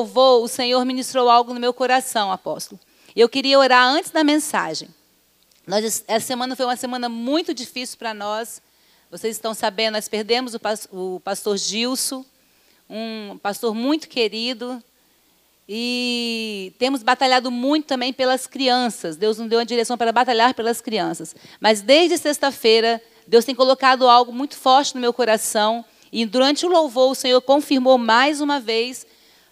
louvor, o Senhor ministrou algo no meu coração, apóstolo. Eu queria orar antes da mensagem. Nós, essa semana foi uma semana muito difícil para nós. Vocês estão sabendo, nós perdemos o, o pastor Gilson, um pastor muito querido. E temos batalhado muito também pelas crianças. Deus nos deu uma direção para batalhar pelas crianças. Mas desde sexta-feira, Deus tem colocado algo muito forte no meu coração. E durante o louvor, o Senhor confirmou mais uma vez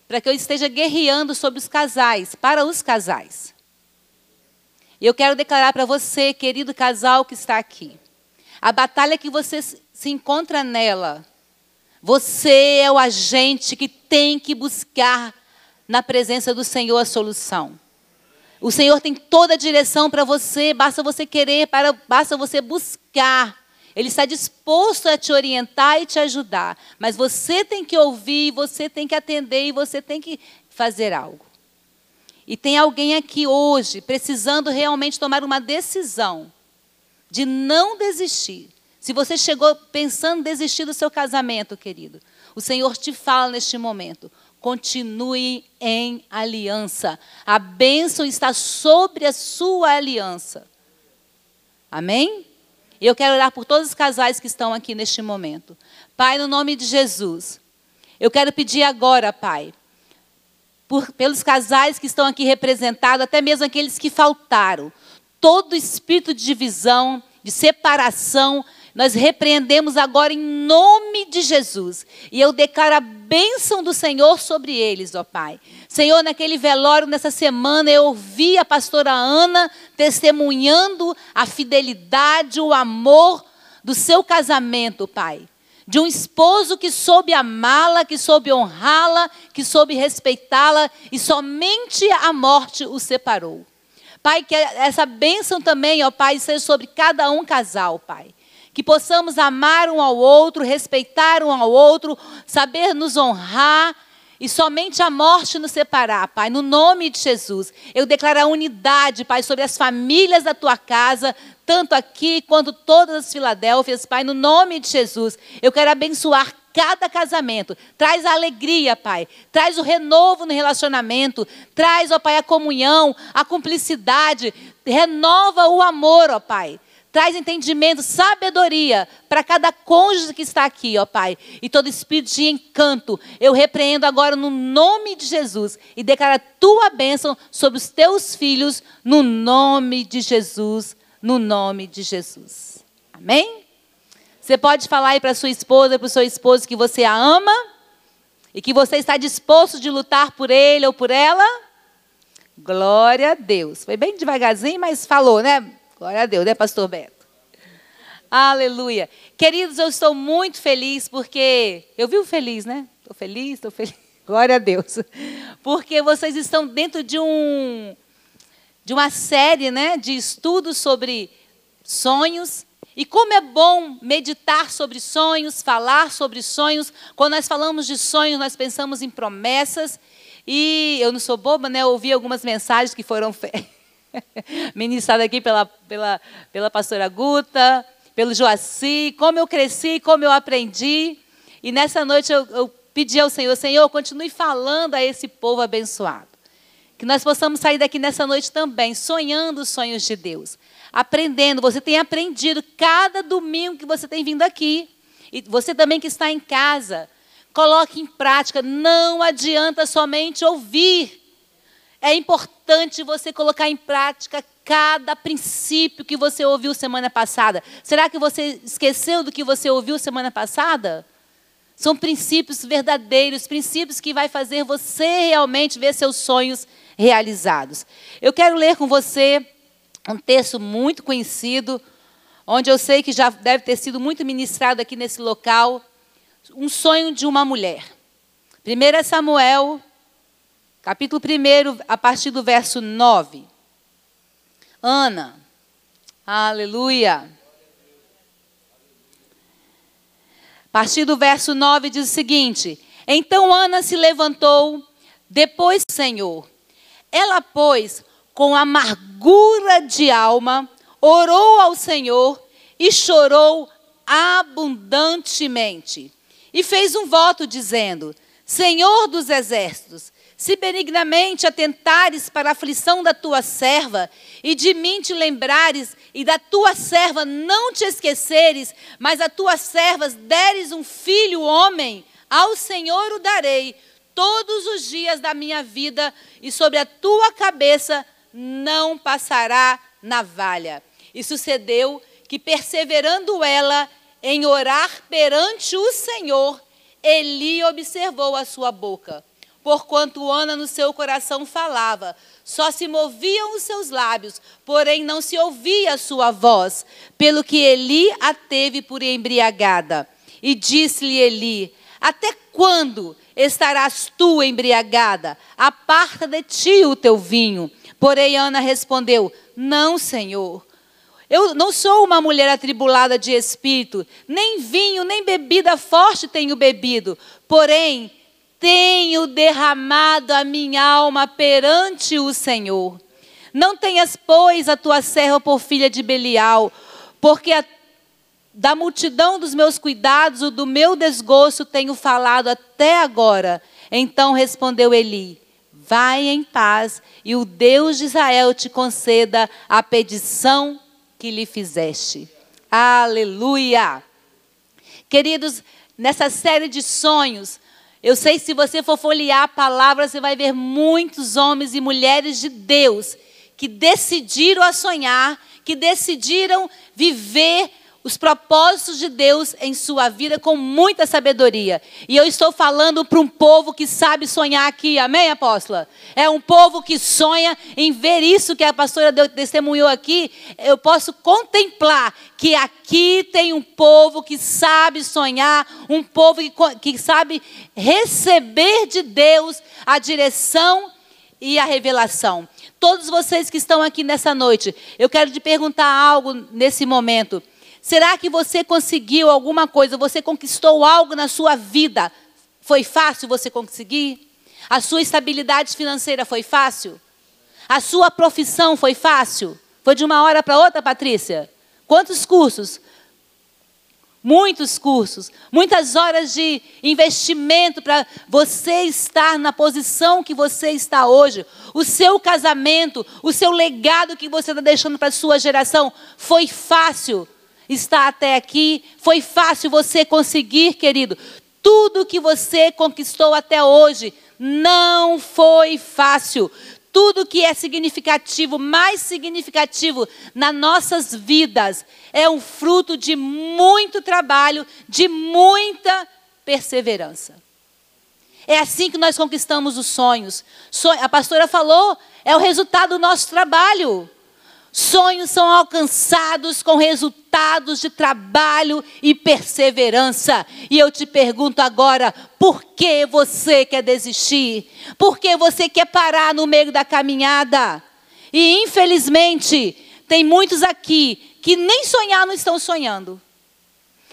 para que eu esteja guerreando sobre os casais, para os casais. E eu quero declarar para você, querido casal que está aqui, a batalha que você se encontra nela, você é o agente que tem que buscar na presença do Senhor a solução. O Senhor tem toda a direção para você, basta você querer, para, basta você buscar. Ele está disposto a te orientar e te ajudar. Mas você tem que ouvir, você tem que atender e você tem que fazer algo. E tem alguém aqui hoje precisando realmente tomar uma decisão de não desistir. Se você chegou pensando em desistir do seu casamento, querido, o Senhor te fala neste momento: continue em aliança. A bênção está sobre a sua aliança. Amém? E eu quero orar por todos os casais que estão aqui neste momento. Pai, no nome de Jesus, eu quero pedir agora, Pai, por, pelos casais que estão aqui representados, até mesmo aqueles que faltaram. Todo espírito de divisão, de separação, nós repreendemos agora em nome de Jesus. E eu declaro a bênção do Senhor sobre eles, ó Pai. Senhor, naquele velório, nessa semana, eu ouvi a pastora Ana testemunhando a fidelidade, o amor do seu casamento, Pai de um esposo que soube amá-la, que soube honrá-la, que soube respeitá-la e somente a morte o separou. Pai, que essa bênção também, ó Pai, seja sobre cada um casal, Pai. Que possamos amar um ao outro, respeitar um ao outro, saber nos honrar e somente a morte nos separar, Pai, no nome de Jesus. Eu declaro a unidade, Pai, sobre as famílias da tua casa, tanto aqui quanto todas as Filadélfias, Pai, no nome de Jesus. Eu quero abençoar cada casamento. Traz a alegria, Pai. Traz o renovo no relacionamento. Traz, ó Pai, a comunhão, a cumplicidade. Renova o amor, ó Pai. Traz entendimento, sabedoria para cada cônjuge que está aqui, ó Pai. E todo espírito de encanto, eu repreendo agora no nome de Jesus e declaro a tua bênção sobre os teus filhos, no nome de Jesus, no nome de Jesus. Amém? Você pode falar aí para sua esposa, para o seu esposo que você a ama e que você está disposto de lutar por ele ou por ela? Glória a Deus. Foi bem devagarzinho, mas falou, né? Glória a Deus, né, pastor Beto? Aleluia. Queridos, eu estou muito feliz porque. Eu vivo feliz, né? Estou feliz, estou feliz. Glória a Deus. Porque vocês estão dentro de um de uma série, né, de estudos sobre sonhos. E como é bom meditar sobre sonhos, falar sobre sonhos. Quando nós falamos de sonhos, nós pensamos em promessas. E eu não sou boba, né? Eu ouvi algumas mensagens que foram feitas ministrada aqui pela, pela, pela pastora Guta, pelo Joaci, como eu cresci, como eu aprendi. E nessa noite eu, eu pedi ao Senhor, Senhor, continue falando a esse povo abençoado. Que nós possamos sair daqui nessa noite também, sonhando os sonhos de Deus. Aprendendo, você tem aprendido cada domingo que você tem vindo aqui. E você também que está em casa, coloque em prática. Não adianta somente ouvir. É importante você colocar em prática cada princípio que você ouviu semana passada. Será que você esqueceu do que você ouviu semana passada? São princípios verdadeiros, princípios que vai fazer você realmente ver seus sonhos realizados. Eu quero ler com você um texto muito conhecido, onde eu sei que já deve ter sido muito ministrado aqui nesse local, um sonho de uma mulher. 1 Samuel capítulo 1, a partir do verso 9. Ana, aleluia. A partir do verso 9 diz o seguinte: Então Ana se levantou depois Senhor. Ela, pois, com amargura de alma, orou ao Senhor e chorou abundantemente. E fez um voto dizendo: Senhor dos exércitos, se benignamente atentares para a aflição da tua serva, e de mim te lembrares, e da tua serva não te esqueceres, mas a tuas servas deres um filho homem, ao Senhor o darei todos os dias da minha vida, e sobre a tua cabeça não passará navalha. E sucedeu que, perseverando ela em orar perante o Senhor, Eli observou a sua boca. Porquanto Ana no seu coração falava, só se moviam os seus lábios, porém não se ouvia a sua voz, pelo que Eli a teve por embriagada. E disse-lhe Eli: Até quando estarás tu embriagada? Aparta de ti o teu vinho. Porém Ana respondeu: Não, Senhor. Eu não sou uma mulher atribulada de espírito, nem vinho, nem bebida forte tenho bebido. Porém, tenho derramado a minha alma perante o Senhor. Não tenhas, pois, a tua serva por filha de Belial, porque a, da multidão dos meus cuidados, o do meu desgosto tenho falado até agora. Então respondeu Eli: Vai em paz, e o Deus de Israel te conceda a petição que lhe fizeste. Aleluia! Queridos, nessa série de sonhos, eu sei se você for folhear a palavra, você vai ver muitos homens e mulheres de Deus que decidiram a sonhar, que decidiram viver os propósitos de Deus em sua vida com muita sabedoria. E eu estou falando para um povo que sabe sonhar aqui, amém, apóstola? É um povo que sonha em ver isso que a pastora testemunhou aqui. Eu posso contemplar que aqui tem um povo que sabe sonhar, um povo que, que sabe receber de Deus a direção e a revelação. Todos vocês que estão aqui nessa noite, eu quero te perguntar algo nesse momento. Será que você conseguiu alguma coisa? Você conquistou algo na sua vida? Foi fácil você conseguir? A sua estabilidade financeira foi fácil? A sua profissão foi fácil? Foi de uma hora para outra, Patrícia? Quantos cursos? Muitos cursos, muitas horas de investimento para você estar na posição que você está hoje. O seu casamento, o seu legado que você está deixando para a sua geração foi fácil está até aqui. Foi fácil você conseguir, querido. Tudo que você conquistou até hoje não foi fácil. Tudo que é significativo, mais significativo nas nossas vidas, é um fruto de muito trabalho, de muita perseverança. É assim que nós conquistamos os sonhos. A pastora falou, é o resultado do nosso trabalho. Sonhos são alcançados com resultados de trabalho e perseverança. E eu te pergunto agora: por que você quer desistir? Por que você quer parar no meio da caminhada? E infelizmente, tem muitos aqui que nem sonhar não estão sonhando.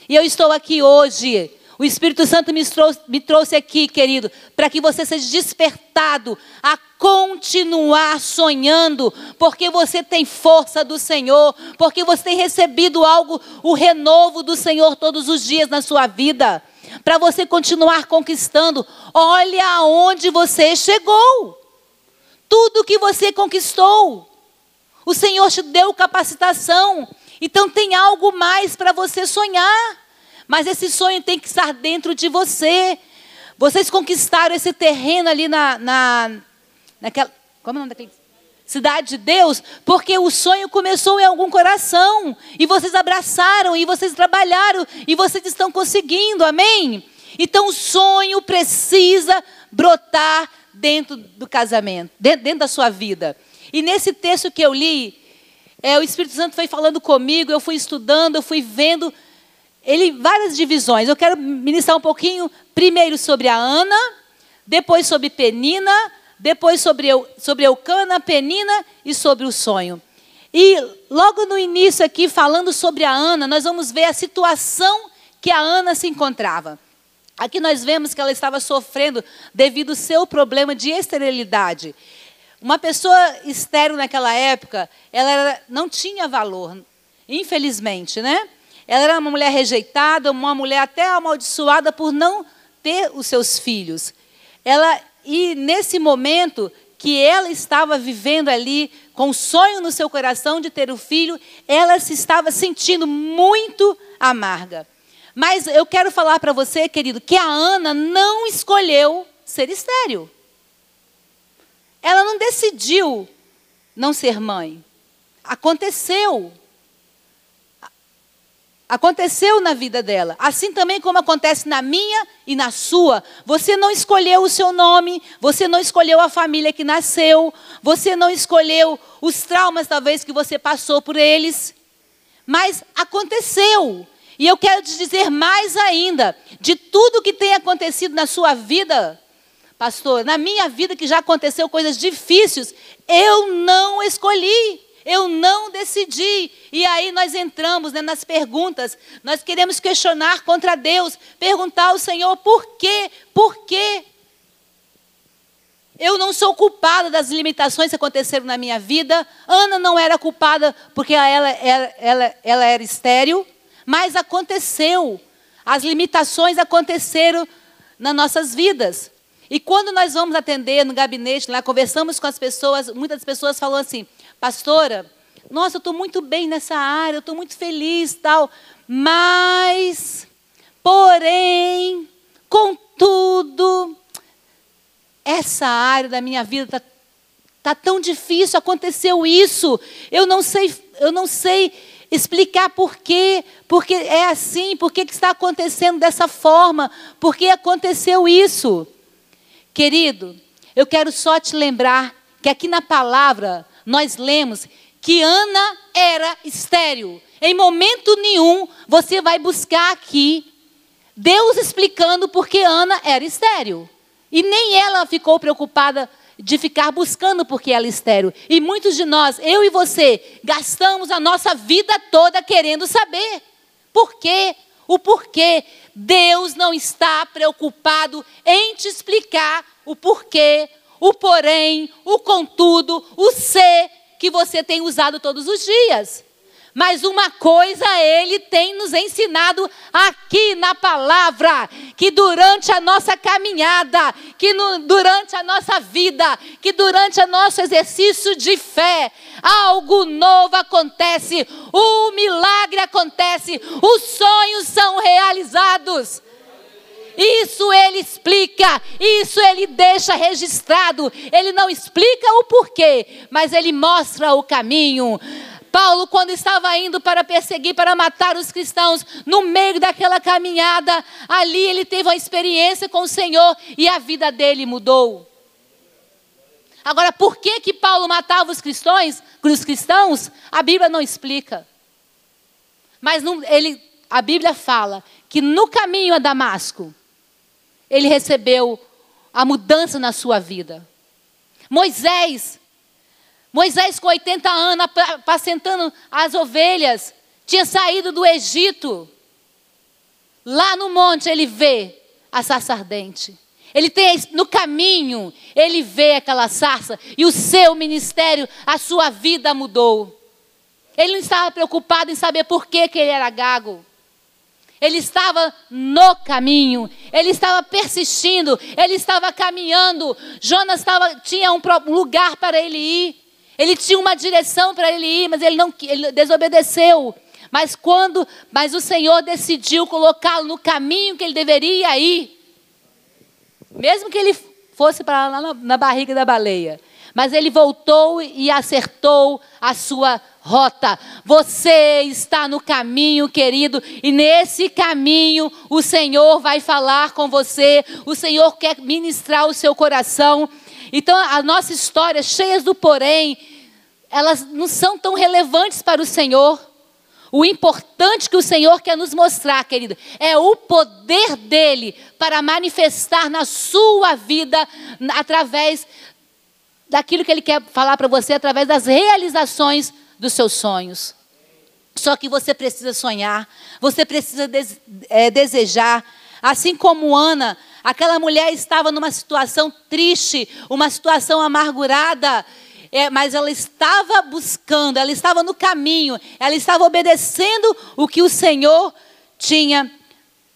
E eu estou aqui hoje o Espírito Santo me trouxe, me trouxe aqui, querido, para que você seja despertado a continuar sonhando, porque você tem força do Senhor, porque você tem recebido algo, o renovo do Senhor todos os dias na sua vida, para você continuar conquistando. Olha aonde você chegou, tudo que você conquistou. O Senhor te deu capacitação, então tem algo mais para você sonhar. Mas esse sonho tem que estar dentro de você. Vocês conquistaram esse terreno ali na, na naquela, como é o nome daquele? Cidade de Deus, porque o sonho começou em algum coração, e vocês abraçaram, e vocês trabalharam, e vocês estão conseguindo, amém? Então o sonho precisa brotar dentro do casamento, dentro, da sua vida. E nesse texto que eu li, é, o Espírito Santo foi falando comigo, eu fui estudando, eu fui vendo ele várias divisões. Eu quero ministrar um pouquinho primeiro sobre a Ana, depois sobre Penina, depois sobre, Eu, sobre Eucana, Penina e sobre o sonho. E logo no início aqui, falando sobre a Ana, nós vamos ver a situação que a Ana se encontrava. Aqui nós vemos que ela estava sofrendo devido ao seu problema de esterilidade. Uma pessoa estéril naquela época, ela era, não tinha valor, infelizmente, né? Ela era uma mulher rejeitada, uma mulher até amaldiçoada por não ter os seus filhos. ela e nesse momento que ela estava vivendo ali com o sonho no seu coração de ter o um filho, ela se estava sentindo muito amarga. Mas eu quero falar para você, querido, que a Ana não escolheu ser estéril. Ela não decidiu não ser mãe. Aconteceu. Aconteceu na vida dela. Assim também como acontece na minha e na sua. Você não escolheu o seu nome, você não escolheu a família que nasceu, você não escolheu os traumas, talvez, que você passou por eles. Mas aconteceu. E eu quero te dizer mais ainda: de tudo que tem acontecido na sua vida, pastor, na minha vida que já aconteceu coisas difíceis, eu não escolhi. Eu não decidi. E aí nós entramos né, nas perguntas. Nós queremos questionar contra Deus, perguntar ao Senhor por quê? Por quê? Eu não sou culpada das limitações que aconteceram na minha vida. Ana não era culpada porque ela, ela, ela, era estéril, mas aconteceu. As limitações aconteceram nas nossas vidas. E quando nós vamos atender no gabinete, lá conversamos com as pessoas, muitas pessoas falam assim: pastora, nossa, eu estou muito bem nessa área, eu estou muito feliz tal, mas, porém, contudo, essa área da minha vida está tá tão difícil, aconteceu isso, eu não sei, eu não sei explicar por quê, porque é assim, por que está acontecendo dessa forma, por que aconteceu isso. Querido, eu quero só te lembrar que aqui na palavra nós lemos que Ana era estéril. Em momento nenhum você vai buscar aqui Deus explicando por que Ana era estéril. E nem ela ficou preocupada de ficar buscando porque ela é estéril. E muitos de nós, eu e você, gastamos a nossa vida toda querendo saber. Por quê? O porquê. Deus não está preocupado em te explicar o porquê, o porém, o contudo, o ser que você tem usado todos os dias. Mas uma coisa ele tem nos ensinado aqui na palavra, que durante a nossa caminhada, que no, durante a nossa vida, que durante o nosso exercício de fé, algo novo acontece, o milagre acontece, os sonhos são realizados. Isso ele explica, isso ele deixa registrado. Ele não explica o porquê, mas ele mostra o caminho. Paulo, quando estava indo para perseguir, para matar os cristãos, no meio daquela caminhada, ali ele teve uma experiência com o Senhor e a vida dele mudou. Agora, por que que Paulo matava os cristãos? Os cristãos, a Bíblia não explica. Mas não, ele, a Bíblia fala que no caminho a Damasco, ele recebeu a mudança na sua vida. Moisés, Moisés com 80 anos, apacentando as ovelhas, tinha saído do Egito. Lá no monte ele vê a sarça ardente. Ele tem no caminho, ele vê aquela sarça e o seu ministério, a sua vida mudou. Ele não estava preocupado em saber por que, que ele era gago. Ele estava no caminho, ele estava persistindo, ele estava caminhando. Jonas estava, tinha um lugar para ele ir, ele tinha uma direção para ele ir, mas ele não ele desobedeceu. Mas quando, mas o Senhor decidiu colocá-lo no caminho que ele deveria ir, mesmo que ele fosse para lá na, na barriga da baleia, mas ele voltou e acertou a sua rota. Você está no caminho, querido, e nesse caminho o Senhor vai falar com você, o Senhor quer ministrar o seu coração. Então, a nossa história, cheias do porém, elas não são tão relevantes para o Senhor. O importante que o Senhor quer nos mostrar, querido, é o poder dele para manifestar na sua vida através daquilo que ele quer falar para você, através das realizações dos seus sonhos. Só que você precisa sonhar, você precisa des é, desejar. Assim como Ana, aquela mulher estava numa situação triste, uma situação amargurada, é, mas ela estava buscando, ela estava no caminho, ela estava obedecendo o que o Senhor tinha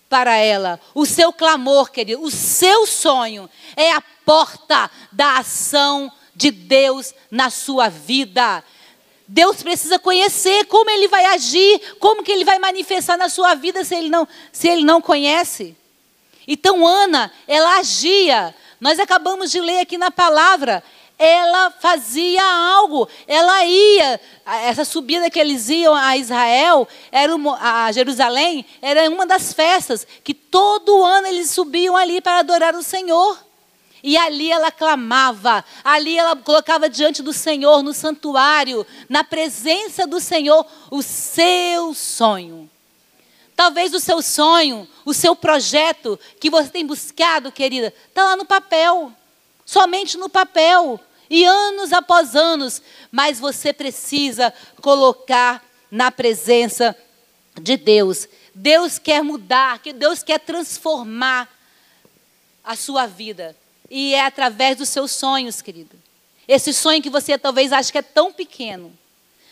para ela. O seu clamor, querido, o seu sonho é a porta da ação de Deus na sua vida. Deus precisa conhecer como ele vai agir, como que ele vai manifestar na sua vida se ele não, se ele não conhece. Então Ana, ela agia. Nós acabamos de ler aqui na palavra, ela fazia algo, ela ia, essa subida que eles iam a Israel, era uma, a Jerusalém, era uma das festas que todo ano eles subiam ali para adorar o Senhor. E ali ela clamava, ali ela colocava diante do Senhor, no santuário, na presença do Senhor, o seu sonho. Talvez o seu sonho, o seu projeto que você tem buscado, querida, está lá no papel, somente no papel, e anos após anos, mas você precisa colocar na presença de Deus. Deus quer mudar, que Deus quer transformar a sua vida. E é através dos seus sonhos, querido. Esse sonho que você talvez ache que é tão pequeno,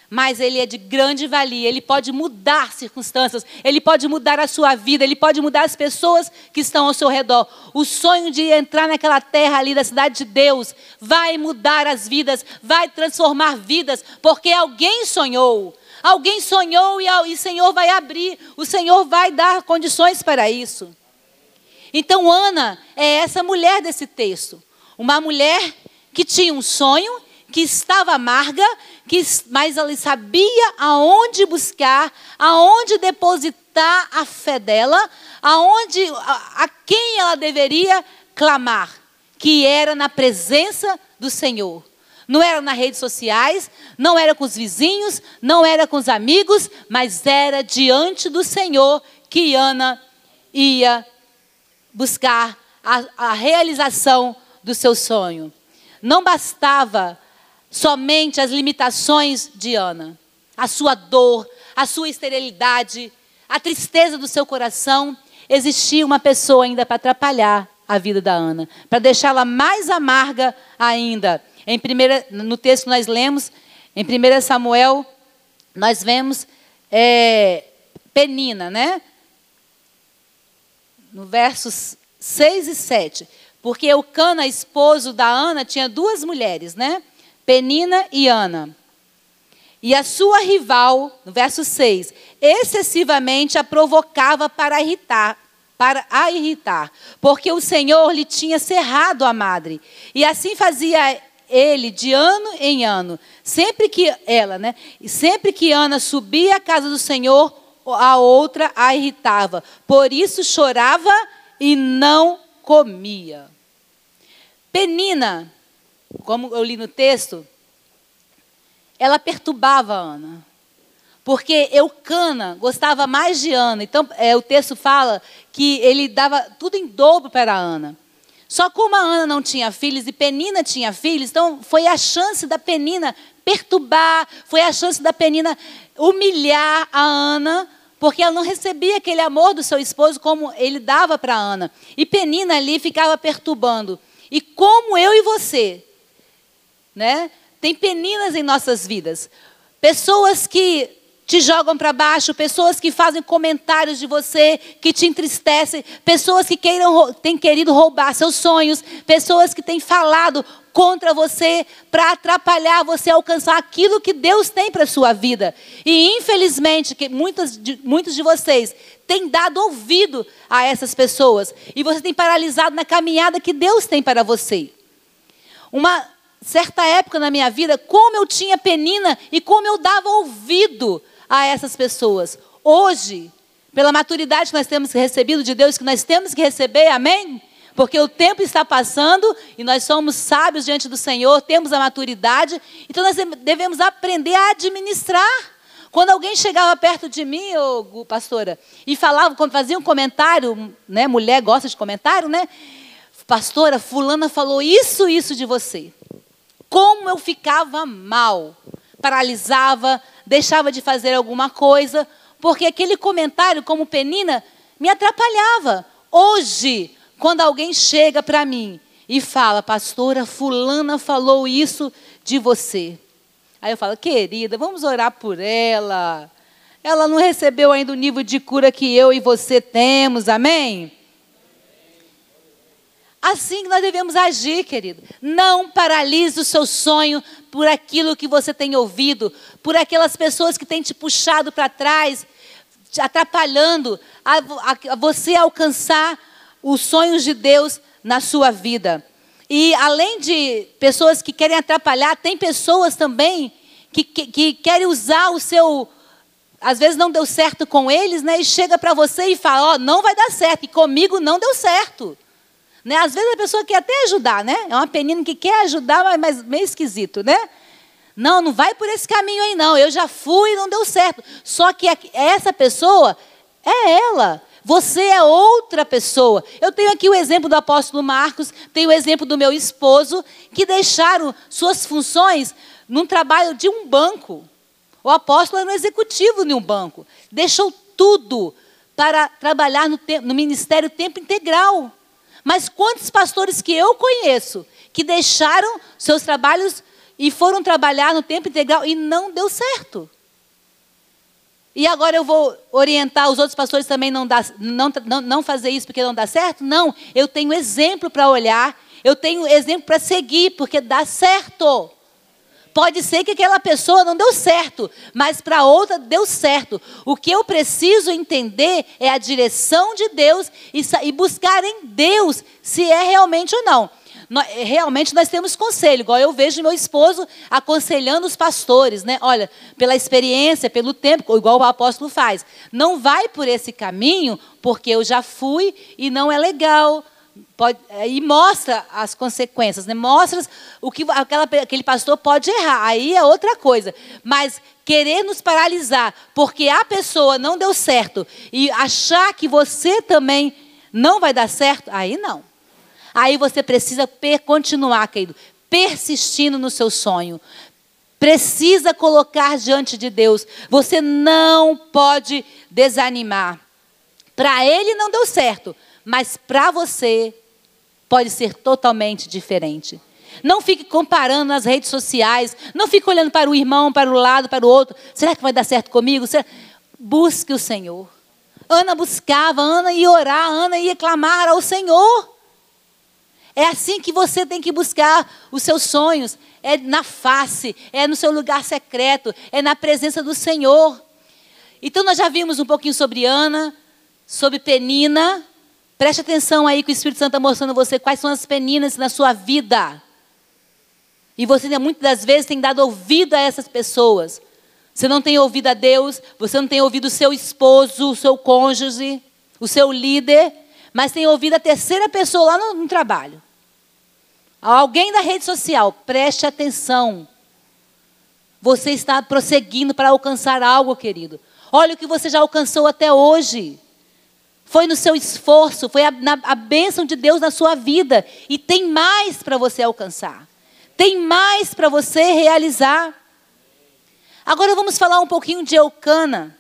mas ele é de grande valia, ele pode mudar circunstâncias, ele pode mudar a sua vida, ele pode mudar as pessoas que estão ao seu redor. O sonho de entrar naquela terra ali da cidade de Deus vai mudar as vidas, vai transformar vidas, porque alguém sonhou. Alguém sonhou e o Senhor vai abrir, o Senhor vai dar condições para isso. Então, Ana é essa mulher desse texto. Uma mulher que tinha um sonho, que estava amarga, que, mas ela sabia aonde buscar, aonde depositar a fé dela, aonde, a, a quem ela deveria clamar, que era na presença do Senhor. Não era nas redes sociais, não era com os vizinhos, não era com os amigos, mas era diante do Senhor que Ana ia buscar a, a realização do seu sonho. Não bastava somente as limitações de Ana, a sua dor, a sua esterilidade, a tristeza do seu coração. Existia uma pessoa ainda para atrapalhar a vida da Ana, para deixá-la mais amarga ainda. Em primeira, no texto nós lemos, em 1 Samuel, nós vemos é, Penina, né? No versos 6 e 7. Porque Eucana, esposo da Ana, tinha duas mulheres, né? Penina e Ana. E a sua rival, no verso 6, excessivamente a provocava para irritar, para a irritar, porque o Senhor lhe tinha cerrado a madre. E assim fazia ele de ano em ano. Sempre que ela, né? E sempre que Ana subia à casa do Senhor, a outra a irritava. Por isso chorava e não comia. Penina, como eu li no texto, ela perturbava Ana. Porque Eucana gostava mais de Ana. Então, é, o texto fala que ele dava tudo em dobro para Ana. Só como a Ana não tinha filhos e Penina tinha filhos, então foi a chance da Penina perturbar, foi a chance da Penina humilhar a Ana porque ela não recebia aquele amor do seu esposo como ele dava para Ana. E Penina ali ficava perturbando. E como eu e você, né? Tem peninas em nossas vidas. Pessoas que te jogam para baixo, pessoas que fazem comentários de você que te entristecem, pessoas que queiram, têm querido roubar seus sonhos, pessoas que têm falado contra você para atrapalhar você alcançar aquilo que Deus tem para a sua vida. E infelizmente, que muitos de, muitos de vocês têm dado ouvido a essas pessoas e você tem paralisado na caminhada que Deus tem para você. Uma certa época na minha vida, como eu tinha penina e como eu dava ouvido a essas pessoas. Hoje, pela maturidade que nós temos recebido de Deus, que nós temos que receber, amém? Porque o tempo está passando e nós somos sábios diante do Senhor, temos a maturidade, então nós devemos aprender a administrar. Quando alguém chegava perto de mim, oh, pastora, e falava, fazia um comentário, né, mulher gosta de comentário, né? Pastora, fulana falou isso, isso de você. Como eu ficava mal, paralisava, deixava de fazer alguma coisa, porque aquele comentário, como penina, me atrapalhava. Hoje, quando alguém chega para mim e fala, pastora, fulana falou isso de você. Aí eu falo, querida, vamos orar por ela. ela não recebeu ainda o nível de cura que eu e você temos, amém? Assim que nós devemos agir, querido. Não paralise o seu sonho por aquilo que você tem ouvido, por aquelas pessoas que têm te puxado para trás, te atrapalhando a, a, a você alcançar os sonhos de Deus na sua vida. E além de pessoas que querem atrapalhar, tem pessoas também que, que, que querem usar o seu. Às vezes não deu certo com eles, né? E chega para você e fala: Ó, oh, não vai dar certo, e comigo não deu certo. Né? Às vezes a pessoa quer até ajudar, né? É uma penina que quer ajudar, mas, mas meio esquisito, né? Não, não vai por esse caminho aí, não. Eu já fui e não deu certo. Só que essa pessoa é ela. Você é outra pessoa. Eu tenho aqui o exemplo do apóstolo Marcos, tenho o exemplo do meu esposo, que deixaram suas funções num trabalho de um banco. O apóstolo era um executivo de um banco. Deixou tudo para trabalhar no, no ministério tempo integral. Mas quantos pastores que eu conheço que deixaram seus trabalhos e foram trabalhar no tempo integral e não deu certo? E agora eu vou orientar os outros pastores também não, dá, não, não, não fazer isso porque não dá certo? Não, eu tenho exemplo para olhar, eu tenho exemplo para seguir, porque dá certo. Pode ser que aquela pessoa não deu certo, mas para outra deu certo. O que eu preciso entender é a direção de Deus e, e buscar em Deus se é realmente ou não. Realmente nós temos conselho, igual eu vejo meu esposo aconselhando os pastores, né? Olha, pela experiência, pelo tempo, igual o apóstolo faz. Não vai por esse caminho, porque eu já fui e não é legal Pode, é, e mostra as consequências, né? mostra o que aquela, aquele pastor pode errar. Aí é outra coisa. Mas querer nos paralisar porque a pessoa não deu certo e achar que você também não vai dar certo, aí não. Aí você precisa continuar, querido, persistindo no seu sonho. Precisa colocar diante de Deus. Você não pode desanimar. Para ele não deu certo, mas para você pode ser totalmente diferente. Não fique comparando nas redes sociais, não fique olhando para o irmão, para o lado, para o outro. Será que vai dar certo comigo? Será... Busque o Senhor. Ana buscava, Ana ia orar, Ana ia clamar ao Senhor. É assim que você tem que buscar os seus sonhos. É na face, é no seu lugar secreto, é na presença do Senhor. Então nós já vimos um pouquinho sobre Ana, sobre Penina, Preste atenção aí que o Espírito Santo está mostrando a você quais são as peninas na sua vida. E você muitas das vezes tem dado ouvido a essas pessoas. Você não tem ouvido a Deus, você não tem ouvido o seu esposo, o seu cônjuge, o seu líder, mas tem ouvido a terceira pessoa lá no, no trabalho. Alguém da rede social, preste atenção. Você está prosseguindo para alcançar algo, querido. Olha o que você já alcançou até hoje. Foi no seu esforço, foi a, na, a bênção de Deus na sua vida. E tem mais para você alcançar. Tem mais para você realizar. Agora vamos falar um pouquinho de Eucana.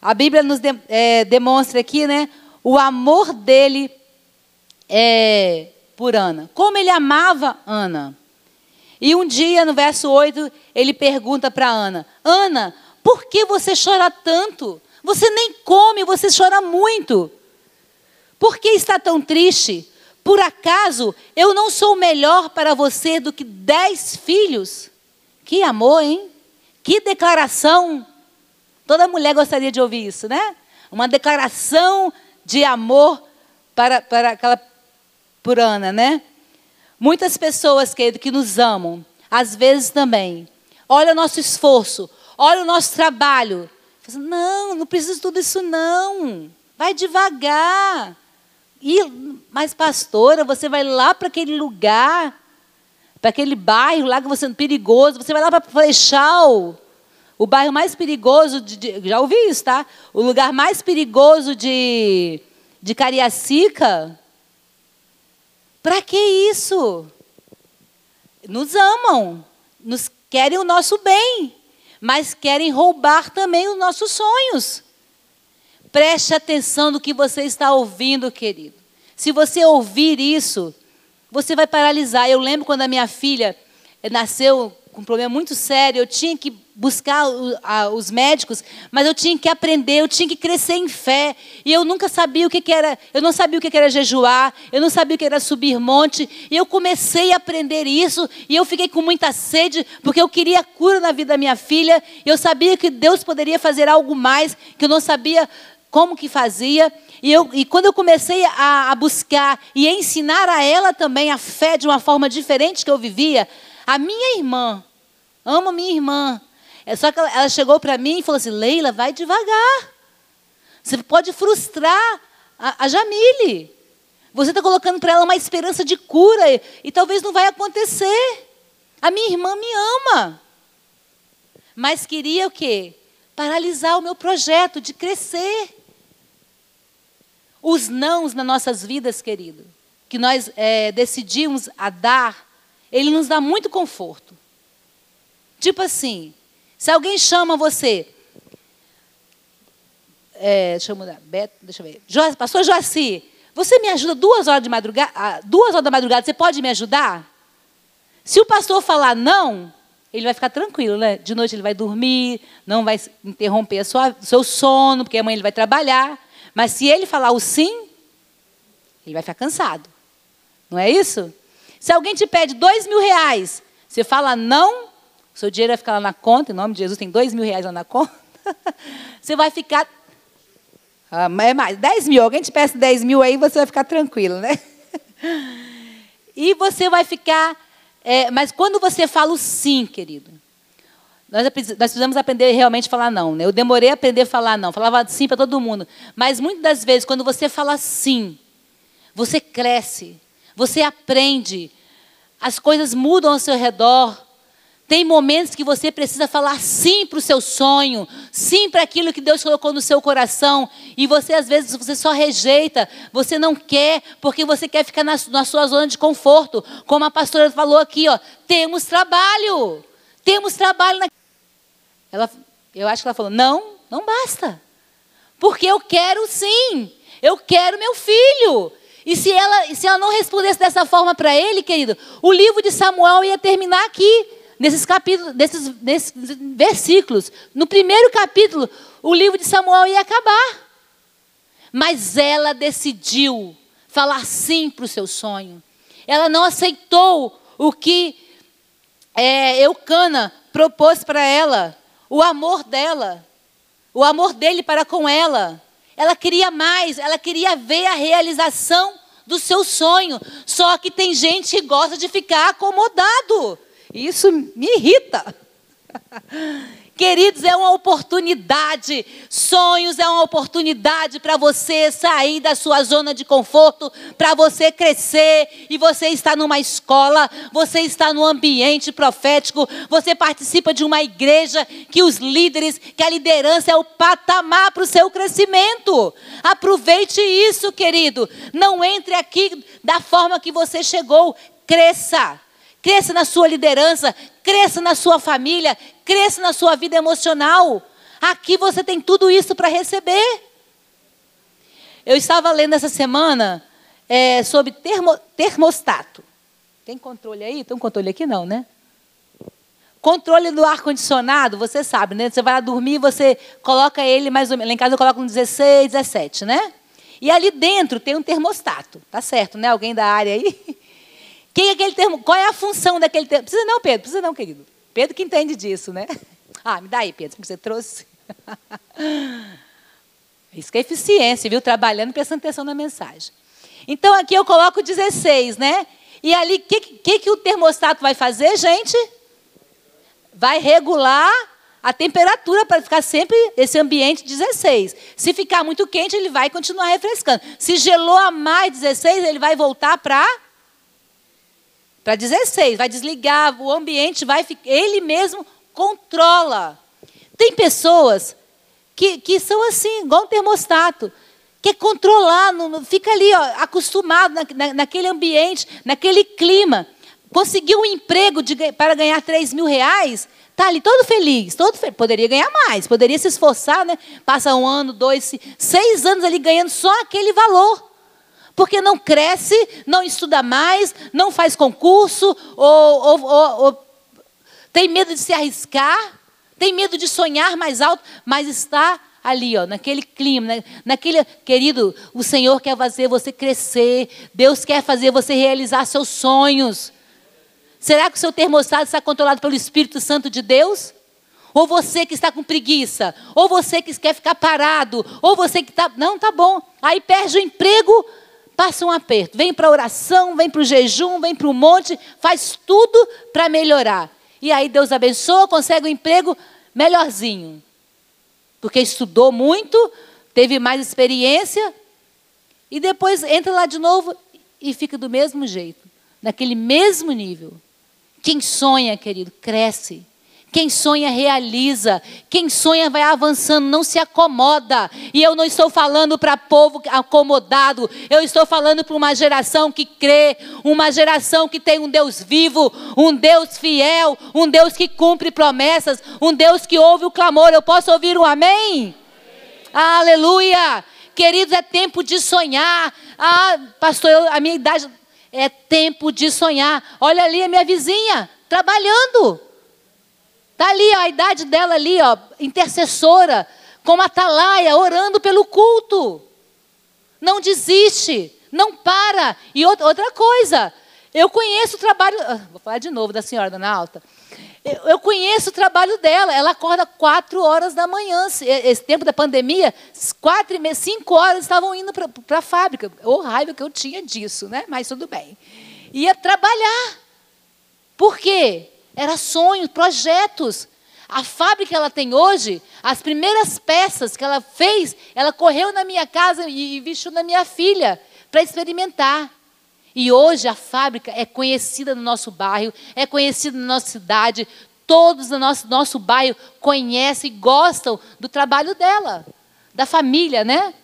A Bíblia nos de, é, demonstra aqui, né, o amor dele é, por Ana. Como ele amava Ana. E um dia, no verso 8, ele pergunta para Ana: Ana, por que você chora tanto? Você nem come, você chora muito. Por que está tão triste? Por acaso eu não sou melhor para você do que dez filhos? Que amor, hein? Que declaração. Toda mulher gostaria de ouvir isso, né? Uma declaração de amor para, para aquela por Ana, né? Muitas pessoas, querido, que nos amam, às vezes também. Olha o nosso esforço, olha o nosso trabalho, não, não precisa de tudo isso não. Vai devagar. E, mas, pastora, você vai lá para aquele lugar, para aquele bairro lá que você é perigoso, você vai lá para Flechal, o bairro mais perigoso, de, de, já ouvi isso, tá? O lugar mais perigoso de, de Cariacica. Para que isso? Nos amam, nos querem o nosso bem mas querem roubar também os nossos sonhos. Preste atenção no que você está ouvindo, querido. Se você ouvir isso, você vai paralisar. Eu lembro quando a minha filha nasceu com um problema muito sério, eu tinha que buscar os médicos, mas eu tinha que aprender, eu tinha que crescer em fé. E eu nunca sabia o que, que era, eu não sabia o que, que era jejuar, eu não sabia o que era subir monte. E eu comecei a aprender isso, e eu fiquei com muita sede, porque eu queria cura na vida da minha filha. Eu sabia que Deus poderia fazer algo mais, que eu não sabia como que fazia. E, eu, e quando eu comecei a, a buscar e ensinar a ela também a fé de uma forma diferente que eu vivia, a minha irmã, amo minha irmã, é só que ela, chegou para mim e falou assim: Leila, vai devagar. Você pode frustrar a, a Jamile. Você está colocando para ela uma esperança de cura e, e talvez não vai acontecer. A minha irmã me ama. Mas queria o quê? Paralisar o meu projeto de crescer. Os nãos nas nossas vidas, querido, que nós é, decidimos a dar, ele nos dá muito conforto. Tipo assim, se alguém chama você, é, deixa eu mudar, Beto, deixa eu ver, jo, pastor Joaci, você me ajuda duas horas de madrugada, ah, duas horas da madrugada, você pode me ajudar? Se o pastor falar não, ele vai ficar tranquilo, né? De noite ele vai dormir, não vai interromper o seu sono, porque amanhã ele vai trabalhar. Mas se ele falar o sim, ele vai ficar cansado. Não é isso? Se alguém te pede dois mil reais, você fala não, seu dinheiro vai ficar lá na conta, em nome de Jesus, tem dois mil reais lá na conta. Você vai ficar. Ah, é mais, 10 mil. Alguém te peça 10 mil aí, você vai ficar tranquilo, né? E você vai ficar. É, mas quando você fala o sim, querido, nós, nós precisamos aprender realmente a falar não. Né? Eu demorei a aprender a falar não. Falava sim para todo mundo. Mas muitas das vezes, quando você fala sim, você cresce, você aprende, as coisas mudam ao seu redor. Tem momentos que você precisa falar sim para o seu sonho, sim para aquilo que Deus colocou no seu coração. E você, às vezes, você só rejeita, você não quer, porque você quer ficar na, na sua zona de conforto. Como a pastora falou aqui, ó, temos trabalho. Temos trabalho. Na... Ela, eu acho que ela falou: não, não basta. Porque eu quero sim. Eu quero meu filho. E se ela, se ela não respondesse dessa forma para ele, querido, o livro de Samuel ia terminar aqui nesses capítulos, nesses, nesses versículos. No primeiro capítulo, o livro de Samuel ia acabar. Mas ela decidiu falar sim para o seu sonho. Ela não aceitou o que é, Eucana propôs para ela, o amor dela, o amor dele para com ela. Ela queria mais, ela queria ver a realização do seu sonho. Só que tem gente que gosta de ficar acomodado. Isso me irrita. Queridos, é uma oportunidade. Sonhos é uma oportunidade para você sair da sua zona de conforto, para você crescer. E você está numa escola, você está no ambiente profético, você participa de uma igreja que os líderes, que a liderança é o patamar para o seu crescimento. Aproveite isso, querido. Não entre aqui da forma que você chegou. Cresça cresça na sua liderança, cresça na sua família, cresça na sua vida emocional. Aqui você tem tudo isso para receber. Eu estava lendo essa semana é, sobre termo, termostato. Tem controle aí? Tem um controle aqui não, né? Controle do ar-condicionado, você sabe, né? Você vai lá dormir, você coloca ele mais ou menos. Lá em casa eu coloco um 16, 17, né? E ali dentro tem um termostato. Tá certo, né? Alguém da área aí? Quem é aquele termo? Qual é a função daquele termo? Precisa não, Pedro, precisa não, querido. Pedro que entende disso, né? Ah, me dá aí, Pedro, que você trouxe. Isso que é eficiência, viu? Trabalhando, prestando atenção na mensagem. Então, aqui eu coloco 16, né? E ali, o que, que, que o termostato vai fazer, gente? Vai regular a temperatura para ficar sempre esse ambiente 16. Se ficar muito quente, ele vai continuar refrescando. Se gelou a mais 16, ele vai voltar para para 16, vai desligar, o ambiente vai ficar, ele mesmo controla. Tem pessoas que, que são assim, igual um termostato, quer controlar, no, fica ali, ó, acostumado na, na, naquele ambiente, naquele clima. Conseguiu um emprego de, para ganhar 3 mil reais, está ali todo feliz, todo fe poderia ganhar mais, poderia se esforçar, né? Passa um ano, dois, seis anos ali ganhando só aquele valor porque não cresce, não estuda mais, não faz concurso, ou, ou, ou, ou tem medo de se arriscar, tem medo de sonhar mais alto, mas está ali, ó, naquele clima, né? naquele, querido, o Senhor quer fazer você crescer, Deus quer fazer você realizar seus sonhos. Será que o seu termostato está controlado pelo Espírito Santo de Deus? Ou você que está com preguiça, ou você que quer ficar parado, ou você que está. Não, tá bom. Aí perde o emprego, passa um aperto. Vem para a oração, vem para o jejum, vem para o monte, faz tudo para melhorar. E aí Deus abençoa, consegue um emprego melhorzinho. Porque estudou muito, teve mais experiência, e depois entra lá de novo e fica do mesmo jeito, naquele mesmo nível. Quem sonha, querido, cresce. Quem sonha, realiza. Quem sonha, vai avançando, não se acomoda. E eu não estou falando para povo acomodado. Eu estou falando para uma geração que crê. Uma geração que tem um Deus vivo. Um Deus fiel. Um Deus que cumpre promessas. Um Deus que ouve o clamor. Eu posso ouvir um amém? amém. Aleluia. Queridos, é tempo de sonhar. Ah, pastor, eu, a minha idade. É tempo de sonhar. Olha ali a minha vizinha, trabalhando. Está ali ó, a idade dela ali, ó, intercessora, como atalaia, orando pelo culto. Não desiste, não para. E outra coisa, eu conheço o trabalho. Ah, vou falar de novo da senhora, dona Alta. Eu conheço o trabalho dela. Ela acorda quatro horas da manhã. Esse tempo da pandemia, quatro e meia, cinco horas estavam indo para a fábrica. O raiva que eu tinha disso, né? Mas tudo bem. Ia trabalhar. Por quê? Era sonho, projetos. A fábrica que ela tem hoje, as primeiras peças que ela fez, ela correu na minha casa e vestiu na minha filha para experimentar. E hoje a fábrica é conhecida no nosso bairro, é conhecida na nossa cidade. Todos no nosso, nosso bairro conhecem e gostam do trabalho dela, da família, né?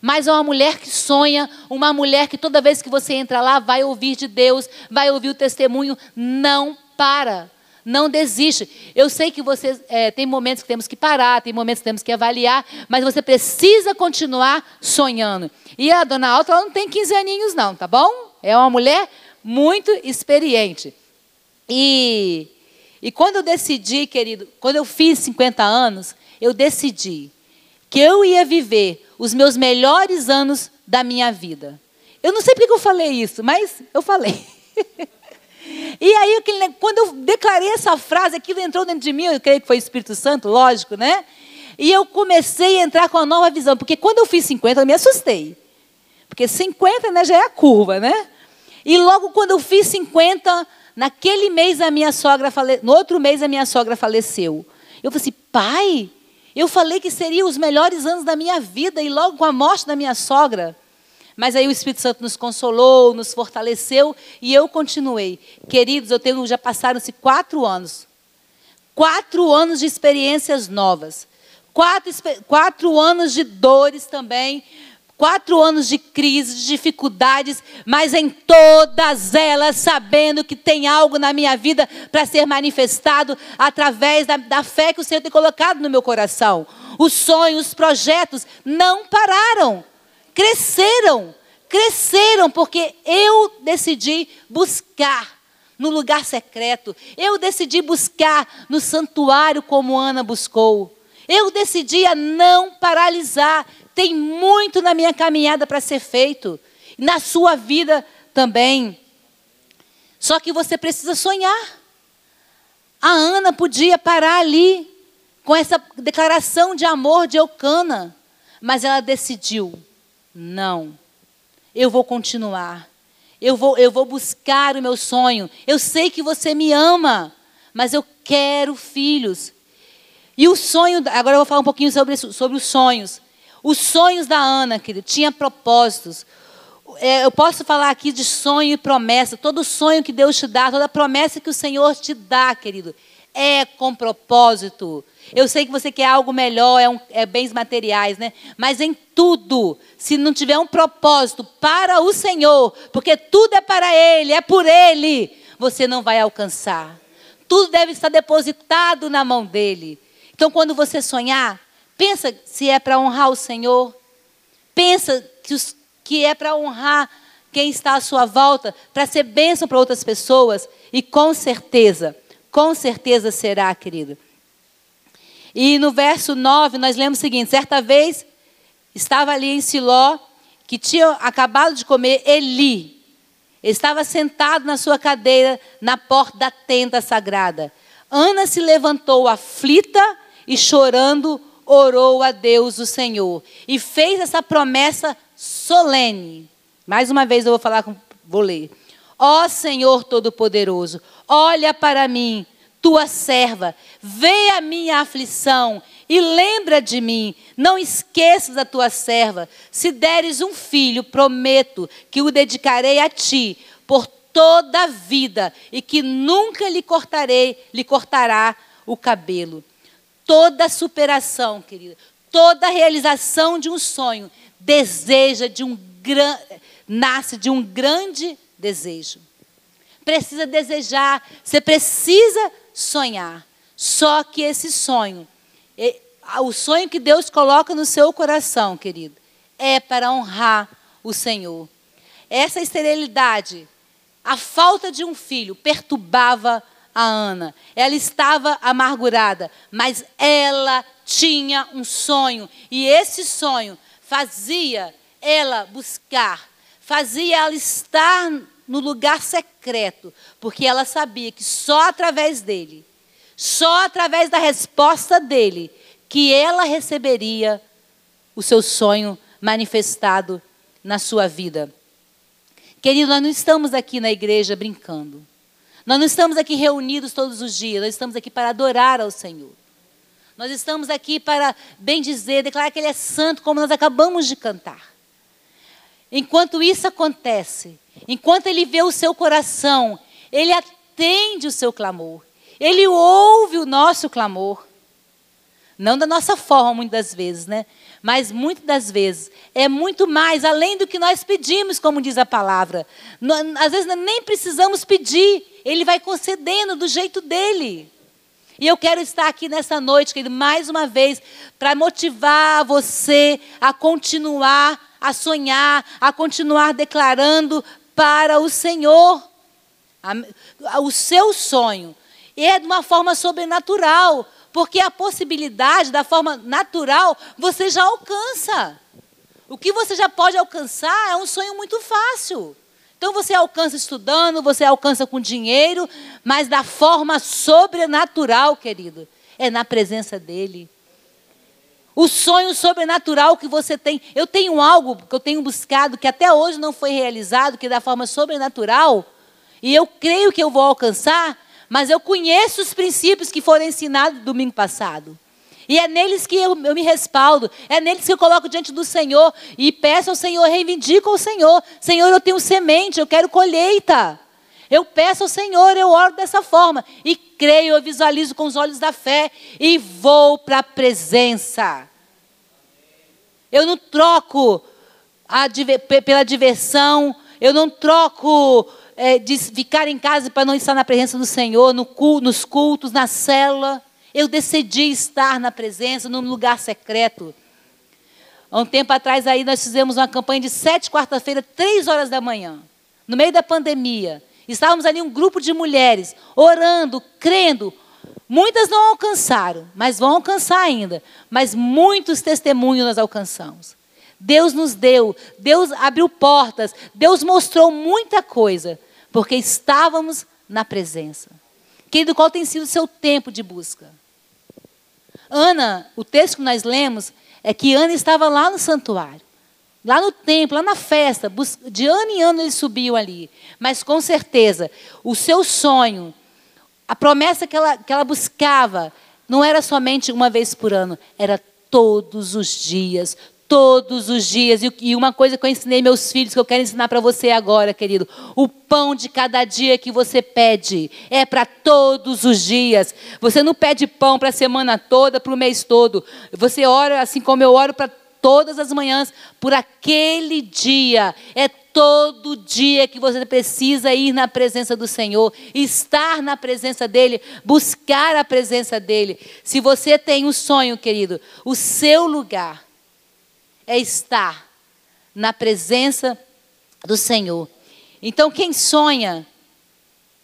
Mas é uma mulher que sonha, uma mulher que toda vez que você entra lá vai ouvir de Deus, vai ouvir o testemunho, não para. Não desiste. Eu sei que você é, tem momentos que temos que parar, tem momentos que temos que avaliar, mas você precisa continuar sonhando. E a dona Alta, ela não tem 15 aninhos, não, tá bom? É uma mulher muito experiente. E, e quando eu decidi, querido, quando eu fiz 50 anos, eu decidi que eu ia viver os meus melhores anos da minha vida. Eu não sei porque eu falei isso, mas eu falei. E aí, quando eu declarei essa frase, aquilo entrou dentro de mim, eu creio que foi o Espírito Santo, lógico, né? E eu comecei a entrar com uma nova visão, porque quando eu fiz 50, eu me assustei. Porque 50 né, já é a curva, né? E logo quando eu fiz 50, naquele mês a minha sogra fale... no outro mês a minha sogra faleceu. Eu falei assim, pai, eu falei que seriam os melhores anos da minha vida, e logo com a morte da minha sogra, mas aí o Espírito Santo nos consolou, nos fortaleceu e eu continuei. Queridos, eu tenho já passaram-se quatro anos. Quatro anos de experiências novas. Quatro, quatro anos de dores também. Quatro anos de crise, de dificuldades, mas em todas elas sabendo que tem algo na minha vida para ser manifestado através da, da fé que o Senhor tem colocado no meu coração. Os sonhos, os projetos não pararam cresceram, cresceram, porque eu decidi buscar no lugar secreto, eu decidi buscar no santuário como Ana buscou. Eu decidi a não paralisar. Tem muito na minha caminhada para ser feito, na sua vida também. Só que você precisa sonhar. A Ana podia parar ali com essa declaração de amor de Eucana, mas ela decidiu não. Eu vou continuar. Eu vou, eu vou buscar o meu sonho. Eu sei que você me ama, mas eu quero filhos. E o sonho, agora eu vou falar um pouquinho sobre, sobre os sonhos. Os sonhos da Ana, querido, tinha propósitos. É, eu posso falar aqui de sonho e promessa. Todo sonho que Deus te dá, toda promessa que o Senhor te dá, querido, é com propósito. Eu sei que você quer algo melhor, é, um, é, bens materiais, né? Mas em tudo, se não tiver um propósito para o Senhor, porque tudo é para Ele, é por Ele, você não vai alcançar. Tudo deve estar depositado na mão dele. Então, quando você sonhar, pensa se é para honrar o Senhor. Pensa que, os, que é para honrar quem está à sua volta, para ser bênção para outras pessoas. E com certeza, com certeza será, querido. E no verso 9 nós lemos o seguinte: certa vez estava ali em Siló, que tinha acabado de comer Eli. Estava sentado na sua cadeira na porta da tenda sagrada. Ana se levantou aflita e chorando orou a Deus o Senhor e fez essa promessa solene. Mais uma vez eu vou falar com, vou ler. Ó Senhor Todo-Poderoso, olha para mim, tua serva, vê a minha aflição e lembra de mim. Não esqueças a tua serva. Se deres um filho, prometo que o dedicarei a ti por toda a vida e que nunca lhe cortarei, lhe cortará o cabelo. Toda superação, querida, toda realização de um sonho deseja de um gran... nasce de um grande desejo. Precisa desejar, você precisa sonhar. Só que esse sonho, o sonho que Deus coloca no seu coração, querido, é para honrar o Senhor. Essa esterilidade, a falta de um filho, perturbava a Ana. Ela estava amargurada, mas ela tinha um sonho, e esse sonho fazia ela buscar, fazia ela estar no lugar secreto, porque ela sabia que só através dele, só através da resposta dele, que ela receberia o seu sonho manifestado na sua vida. Querido, nós não estamos aqui na igreja brincando. Nós não estamos aqui reunidos todos os dias, nós estamos aqui para adorar ao Senhor. Nós estamos aqui para bem dizer, declarar que Ele é santo, como nós acabamos de cantar. Enquanto isso acontece, enquanto Ele vê o seu coração, Ele atende o seu clamor, Ele ouve o nosso clamor. Não da nossa forma, muitas vezes, né? Mas muitas das vezes é muito mais além do que nós pedimos, como diz a palavra. Às vezes nem precisamos pedir, ele vai concedendo do jeito dele. E eu quero estar aqui nessa noite, querido, mais uma vez, para motivar você a continuar a sonhar, a continuar declarando para o Senhor o seu sonho. E é de uma forma sobrenatural, porque a possibilidade da forma natural você já alcança. O que você já pode alcançar é um sonho muito fácil. Então você alcança estudando, você alcança com dinheiro, mas da forma sobrenatural, querido, é na presença dele. O sonho sobrenatural que você tem. Eu tenho algo que eu tenho buscado que até hoje não foi realizado, que é da forma sobrenatural, e eu creio que eu vou alcançar, mas eu conheço os princípios que foram ensinados domingo passado. E é neles que eu, eu, me respaldo, é neles que eu coloco diante do Senhor e peço ao Senhor, reivindico ao Senhor: Senhor, eu tenho semente, eu quero colheita. Eu peço ao Senhor, eu oro dessa forma e creio, eu visualizo com os olhos da fé e vou para a presença. Eu não troco pela diversão, eu não troco é, de ficar em casa para não estar na presença do Senhor, no, nos cultos, na célula. Eu decidi estar na presença, num lugar secreto. Há um tempo atrás aí nós fizemos uma campanha de sete quarta-feira, três horas da manhã, no meio da pandemia. Estávamos ali um grupo de mulheres, orando, crendo. Muitas não alcançaram, mas vão alcançar ainda. Mas muitos testemunhos nós alcançamos. Deus nos deu, Deus abriu portas, Deus mostrou muita coisa, porque estávamos na presença. Querido, qual tem sido o seu tempo de busca? Ana, o texto que nós lemos é que Ana estava lá no santuário, lá no templo, lá na festa. De ano em ano eles subiam ali. Mas com certeza, o seu sonho, a promessa que ela, que ela buscava, não era somente uma vez por ano, era todos os dias, todos os dias. E uma coisa que eu ensinei meus filhos, que eu quero ensinar para você agora, querido: o pão de cada dia que você pede é para todos os dias. Você não pede pão para a semana toda, para o mês todo. Você ora assim como eu oro para todas as manhãs, por aquele dia. É todo dia que você precisa ir na presença do Senhor, estar na presença dEle, buscar a presença dEle. Se você tem um sonho, querido, o seu lugar é estar na presença do Senhor. Então, quem sonha,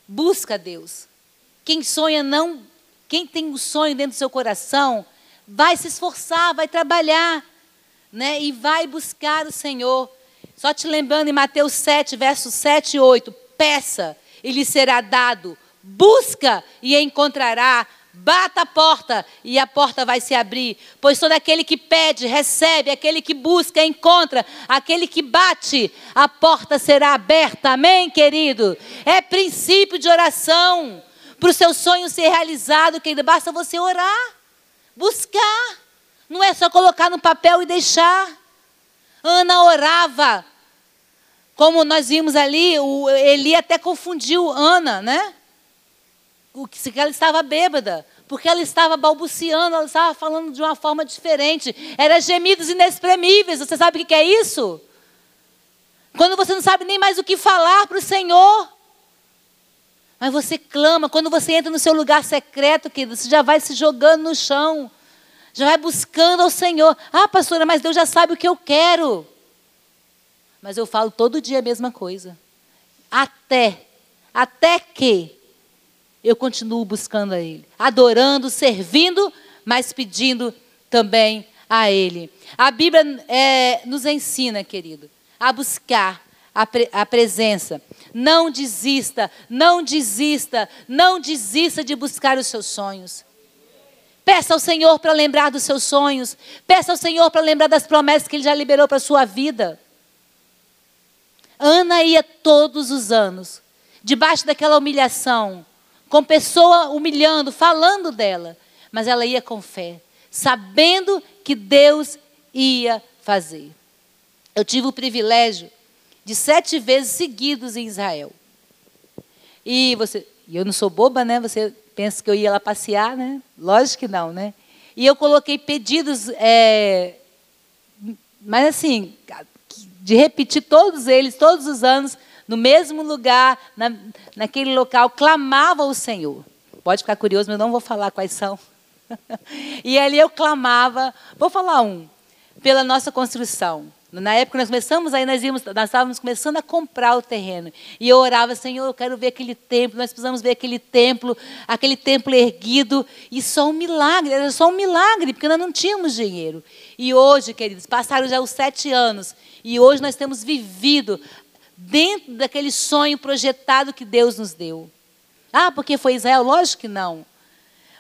busca Deus. Quem sonha não, quem tem um sonho dentro do seu coração, vai se esforçar, vai trabalhar, né? E vai buscar o Senhor. Só te lembrando em Mateus 7, versos 7 e 8, peça e lhe será dado, busca e encontrará, Bata a porta e a porta vai se abrir. Pois todo aquele que pede, recebe, aquele que busca, encontra, aquele que bate, a porta será aberta. Amém, querido? É princípio de oração. Para o seu sonho ser realizado, querido, basta você orar, buscar. Não é só colocar no papel e deixar. Ana orava. Como nós vimos ali, o Eli até confundiu Ana, né? que ela estava bêbada, porque ela estava balbuciando, ela estava falando de uma forma diferente. Era gemidos inexprimíveis. Você sabe o que é isso? Quando você não sabe nem mais o que falar para o Senhor. Mas você clama, quando você entra no seu lugar secreto, querido, você já vai se jogando no chão. Já vai buscando ao Senhor. Ah, pastora, mas Deus já sabe o que eu quero. Mas eu falo todo dia a mesma coisa. Até, até que eu continuo buscando a Ele, adorando, servindo, mas pedindo também a Ele. A Bíblia é, nos ensina, querido, a buscar a, pre, a presença. Não desista, não desista, não desista de buscar os seus sonhos. Peça ao Senhor para lembrar dos seus sonhos. Peça ao Senhor para lembrar das promessas que Ele já liberou para a sua vida. Ana ia todos os anos, debaixo daquela humilhação, com pessoa humilhando, falando dela, mas ela ia com fé, sabendo que Deus ia fazer. Eu tive o privilégio de sete vezes seguidos em Israel. E você, eu não sou boba, né? Você pensa que eu ia lá passear, né? Lógico que não, né? E eu coloquei pedidos, é, mas assim, de repetir todos eles, todos os anos, no mesmo lugar, na, naquele local, clamava ao Senhor. Pode ficar curioso, mas eu não vou falar quais são. e ali eu clamava, vou falar um, pela nossa construção. Na época nós começamos, aí nós, íamos, nós estávamos começando a comprar o terreno. E eu orava, Senhor, eu quero ver aquele templo, nós precisamos ver aquele templo, aquele templo erguido. E só um milagre, era só um milagre, porque nós não tínhamos dinheiro. E hoje, queridos, passaram já os sete anos. E hoje nós temos vivido dentro daquele sonho projetado que Deus nos deu. Ah, porque foi Israel? Lógico que não.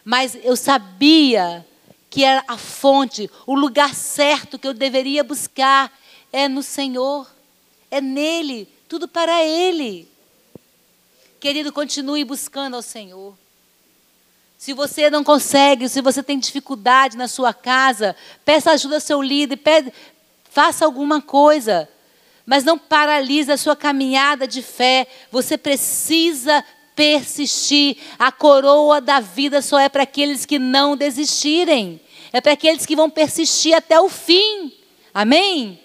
Mas eu sabia que era a fonte, o lugar certo que eu deveria buscar é no Senhor, é nele, tudo para Ele. Querido, continue buscando ao Senhor. Se você não consegue, se você tem dificuldade na sua casa, peça ajuda ao seu líder, pede, faça alguma coisa mas não paralisa a sua caminhada de fé. Você precisa persistir. A coroa da vida só é para aqueles que não desistirem. É para aqueles que vão persistir até o fim. Amém?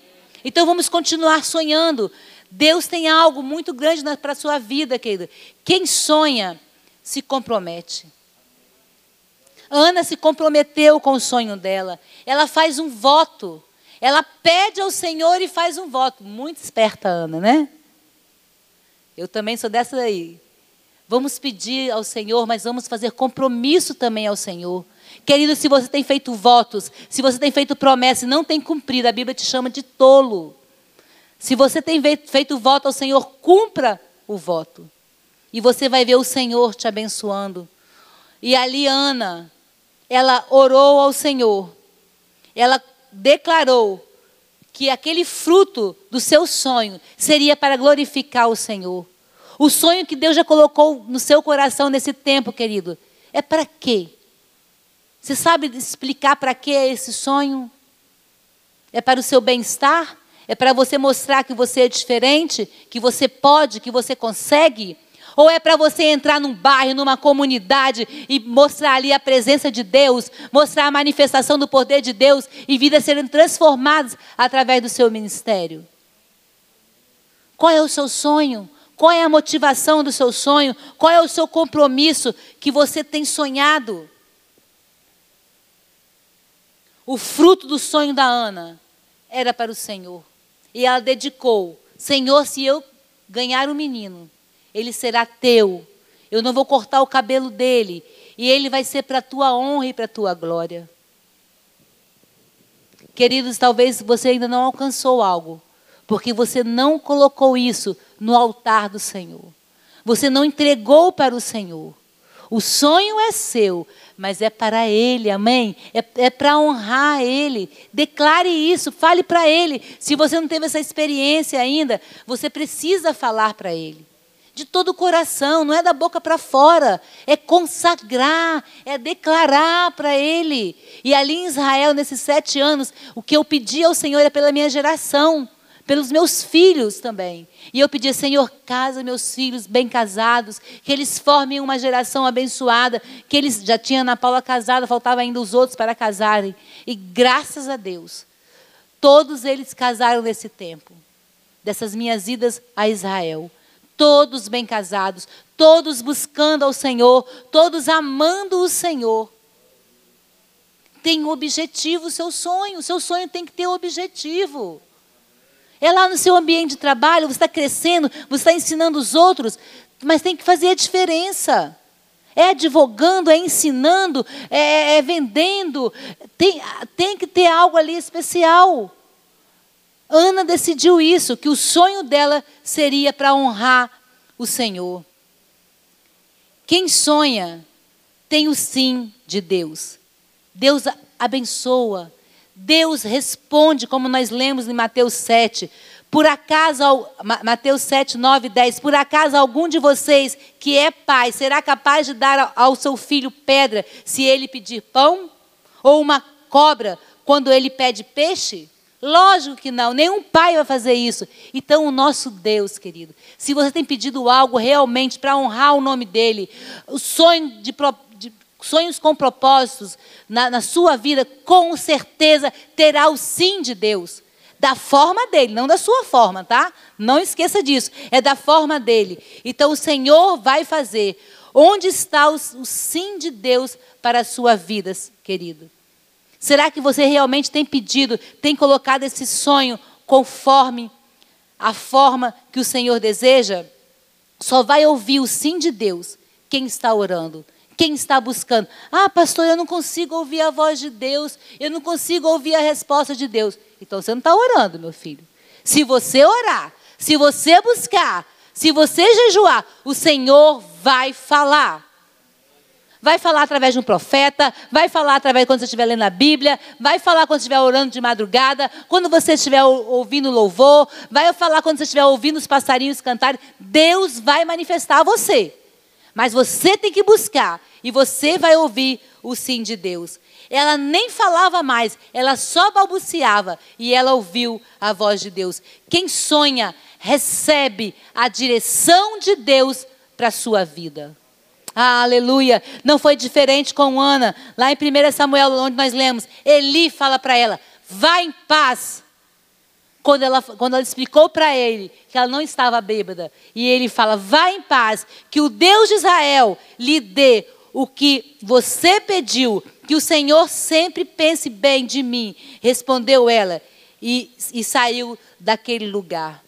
Então vamos continuar sonhando. Deus tem algo muito grande para a sua vida, querido. Quem sonha, se compromete. Ana se comprometeu com o sonho dela. Ela faz um voto. Ela pede ao Senhor e faz um voto. Muito esperta, Ana, né? Eu também sou dessa daí. Vamos pedir ao Senhor, mas vamos fazer compromisso também ao Senhor. Querido, se você tem feito votos, se você tem feito promessas e não tem cumprido, a Bíblia te chama de tolo. Se você tem feito voto ao Senhor, cumpra o voto. E você vai ver o Senhor te abençoando. E ali Ana, ela orou ao Senhor. Ela declarou que aquele fruto do seu sonho seria para glorificar o Senhor. O sonho que Deus já colocou no seu coração nesse tempo, querido, é para quê? Você sabe explicar para que é esse sonho? É para o seu bem-estar? É para você mostrar que você é diferente, que você pode, que você consegue? Ou é para você entrar num bairro, numa comunidade e mostrar ali a presença de Deus, mostrar a manifestação do poder de Deus e vidas serem transformadas através do seu ministério? Qual é o seu sonho? Qual é a motivação do seu sonho? Qual é o seu compromisso que você tem sonhado? O fruto do sonho da Ana era para o Senhor. E ela dedicou: Senhor, se eu ganhar um menino, ele será teu. Eu não vou cortar o cabelo dele. E ele vai ser para a tua honra e para a tua glória. Queridos, talvez você ainda não alcançou algo, porque você não colocou isso no altar do Senhor. Você não entregou para o Senhor. O sonho é seu, mas é para Ele, amém? É, é para honrar Ele. Declare isso, fale para Ele. Se você não teve essa experiência ainda, você precisa falar para Ele. De todo o coração, não é da boca para fora, é consagrar, é declarar para Ele. E ali em Israel, nesses sete anos, o que eu pedi ao Senhor é pela minha geração pelos meus filhos também. E eu pedia, Senhor, casa meus filhos bem casados, que eles formem uma geração abençoada, que eles já tinham Ana Paula casada, faltava ainda os outros para casarem. E graças a Deus, todos eles casaram nesse tempo, dessas minhas idas a Israel. Todos bem casados, todos buscando ao Senhor, todos amando o Senhor. Tem um objetivo seu sonho, seu sonho tem que ter um objetivo. É lá no seu ambiente de trabalho, você está crescendo, você está ensinando os outros, mas tem que fazer a diferença. É advogando, é ensinando, é, é vendendo. Tem, tem que ter algo ali especial. Ana decidiu isso, que o sonho dela seria para honrar o Senhor. Quem sonha tem o sim de Deus. Deus abençoa, Deus responde, como nós lemos em Mateus 7. Por acaso, Mateus 7, 9, 10, por acaso algum de vocês que é pai será capaz de dar ao seu filho pedra se ele pedir pão? Ou uma cobra quando ele pede peixe? Lógico que não, nenhum pai vai fazer isso. Então, o nosso Deus, querido, se você tem pedido algo realmente para honrar o nome dele, o sonho de, sonhos com propósitos na, na sua vida, com certeza terá o sim de Deus. Da forma dele, não da sua forma, tá? Não esqueça disso. É da forma dele. Então o Senhor vai fazer. Onde está o, o sim de Deus para a sua vida, querido? Será que você realmente tem pedido, tem colocado esse sonho conforme a forma que o Senhor deseja? Só vai ouvir o sim de Deus quem está orando. Quem está buscando? Ah, pastor, eu não consigo ouvir a voz de Deus, eu não consigo ouvir a resposta de Deus. Então você não está orando, meu filho. Se você orar, se você buscar, se você jejuar, o Senhor vai falar. Vai falar através de um profeta, vai falar através quando você estiver lendo a Bíblia, vai falar quando estiver orando de madrugada, quando você estiver ouvindo louvor, vai falar quando você estiver ouvindo os passarinhos cantarem. Deus vai manifestar a você. Mas você tem que buscar e você vai ouvir o sim de Deus. Ela nem falava mais, ela só balbuciava e ela ouviu a voz de Deus. Quem sonha, recebe a direção de Deus para a sua vida. Ah, aleluia. Não foi diferente com Ana. Lá em 1 Samuel, onde nós lemos, Eli fala para ela: vá em paz quando ela, quando ela explicou para ele que ela não estava bêbada, e ele fala: vá em paz, que o Deus de Israel lhe dê o que você pediu, que o Senhor sempre pense bem de mim. Respondeu ela e, e saiu daquele lugar.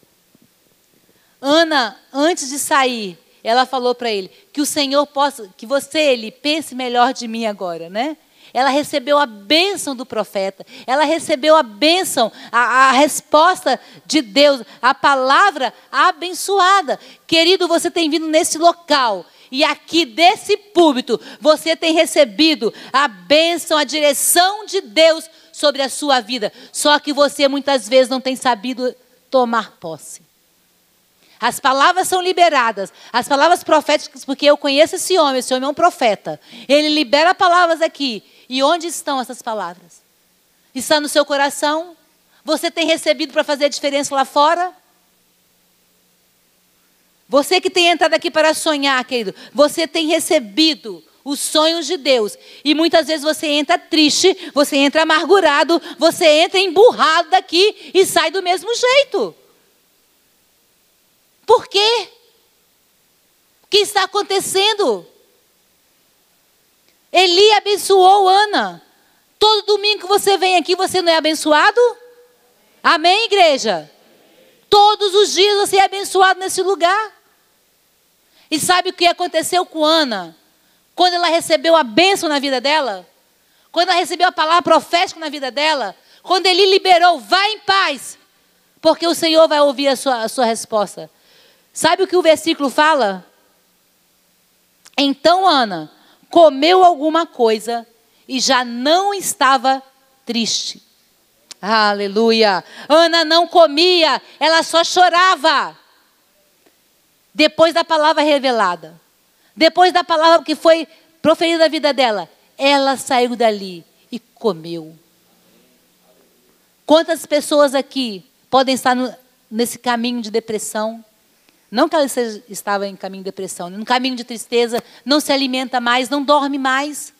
Ana, antes de sair, ela falou para ele que o Senhor possa, que você, ele, pense melhor de mim agora, né? Ela recebeu a bênção do profeta, ela recebeu a bênção, a, a resposta de Deus, a palavra abençoada. Querido, você tem vindo nesse local. E aqui desse púlpito, você tem recebido a bênção, a direção de Deus sobre a sua vida. Só que você muitas vezes não tem sabido tomar posse. As palavras são liberadas, as palavras proféticas, porque eu conheço esse homem, esse homem é um profeta. Ele libera palavras aqui, e onde estão essas palavras? Está no seu coração? Você tem recebido para fazer a diferença lá fora? Você que tem entrado aqui para sonhar, querido, você tem recebido os sonhos de Deus. E muitas vezes você entra triste, você entra amargurado, você entra emburrado daqui e sai do mesmo jeito. Por quê? O que está acontecendo? Eli abençoou Ana. Todo domingo que você vem aqui, você não é abençoado? Amém, igreja? Todos os dias você é abençoado nesse lugar. E sabe o que aconteceu com Ana? Quando ela recebeu a bênção na vida dela? Quando ela recebeu a palavra profética na vida dela? quando ele liberou, vá em paz, porque o Senhor vai ouvir a sua, a sua resposta. Sabe o que o versículo fala? Então Ana comeu alguma coisa e já não estava triste. Aleluia. Ana não comia, ela só chorava. Depois da palavra revelada, depois da palavra que foi proferida na vida dela, ela saiu dali e comeu. Quantas pessoas aqui podem estar no, nesse caminho de depressão? Não que ela estava em caminho de depressão, no caminho de tristeza, não se alimenta mais, não dorme mais.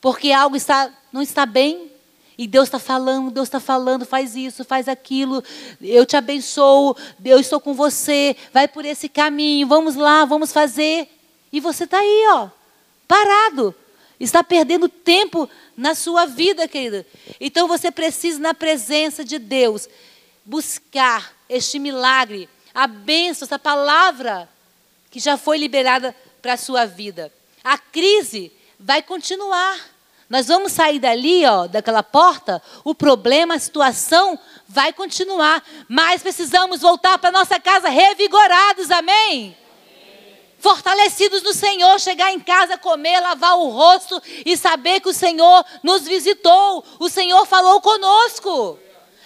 Porque algo está, não está bem. E Deus está falando, Deus está falando, faz isso, faz aquilo, eu te abençoo, eu estou com você, vai por esse caminho, vamos lá, vamos fazer. E você está aí, ó, parado, está perdendo tempo na sua vida, querida. Então você precisa, na presença de Deus, buscar este milagre, a bênção, essa palavra que já foi liberada para a sua vida. A crise vai continuar. Nós vamos sair dali, ó, daquela porta, o problema, a situação vai continuar, mas precisamos voltar para nossa casa revigorados, amém? Fortalecidos no Senhor, chegar em casa, comer, lavar o rosto e saber que o Senhor nos visitou, o Senhor falou conosco.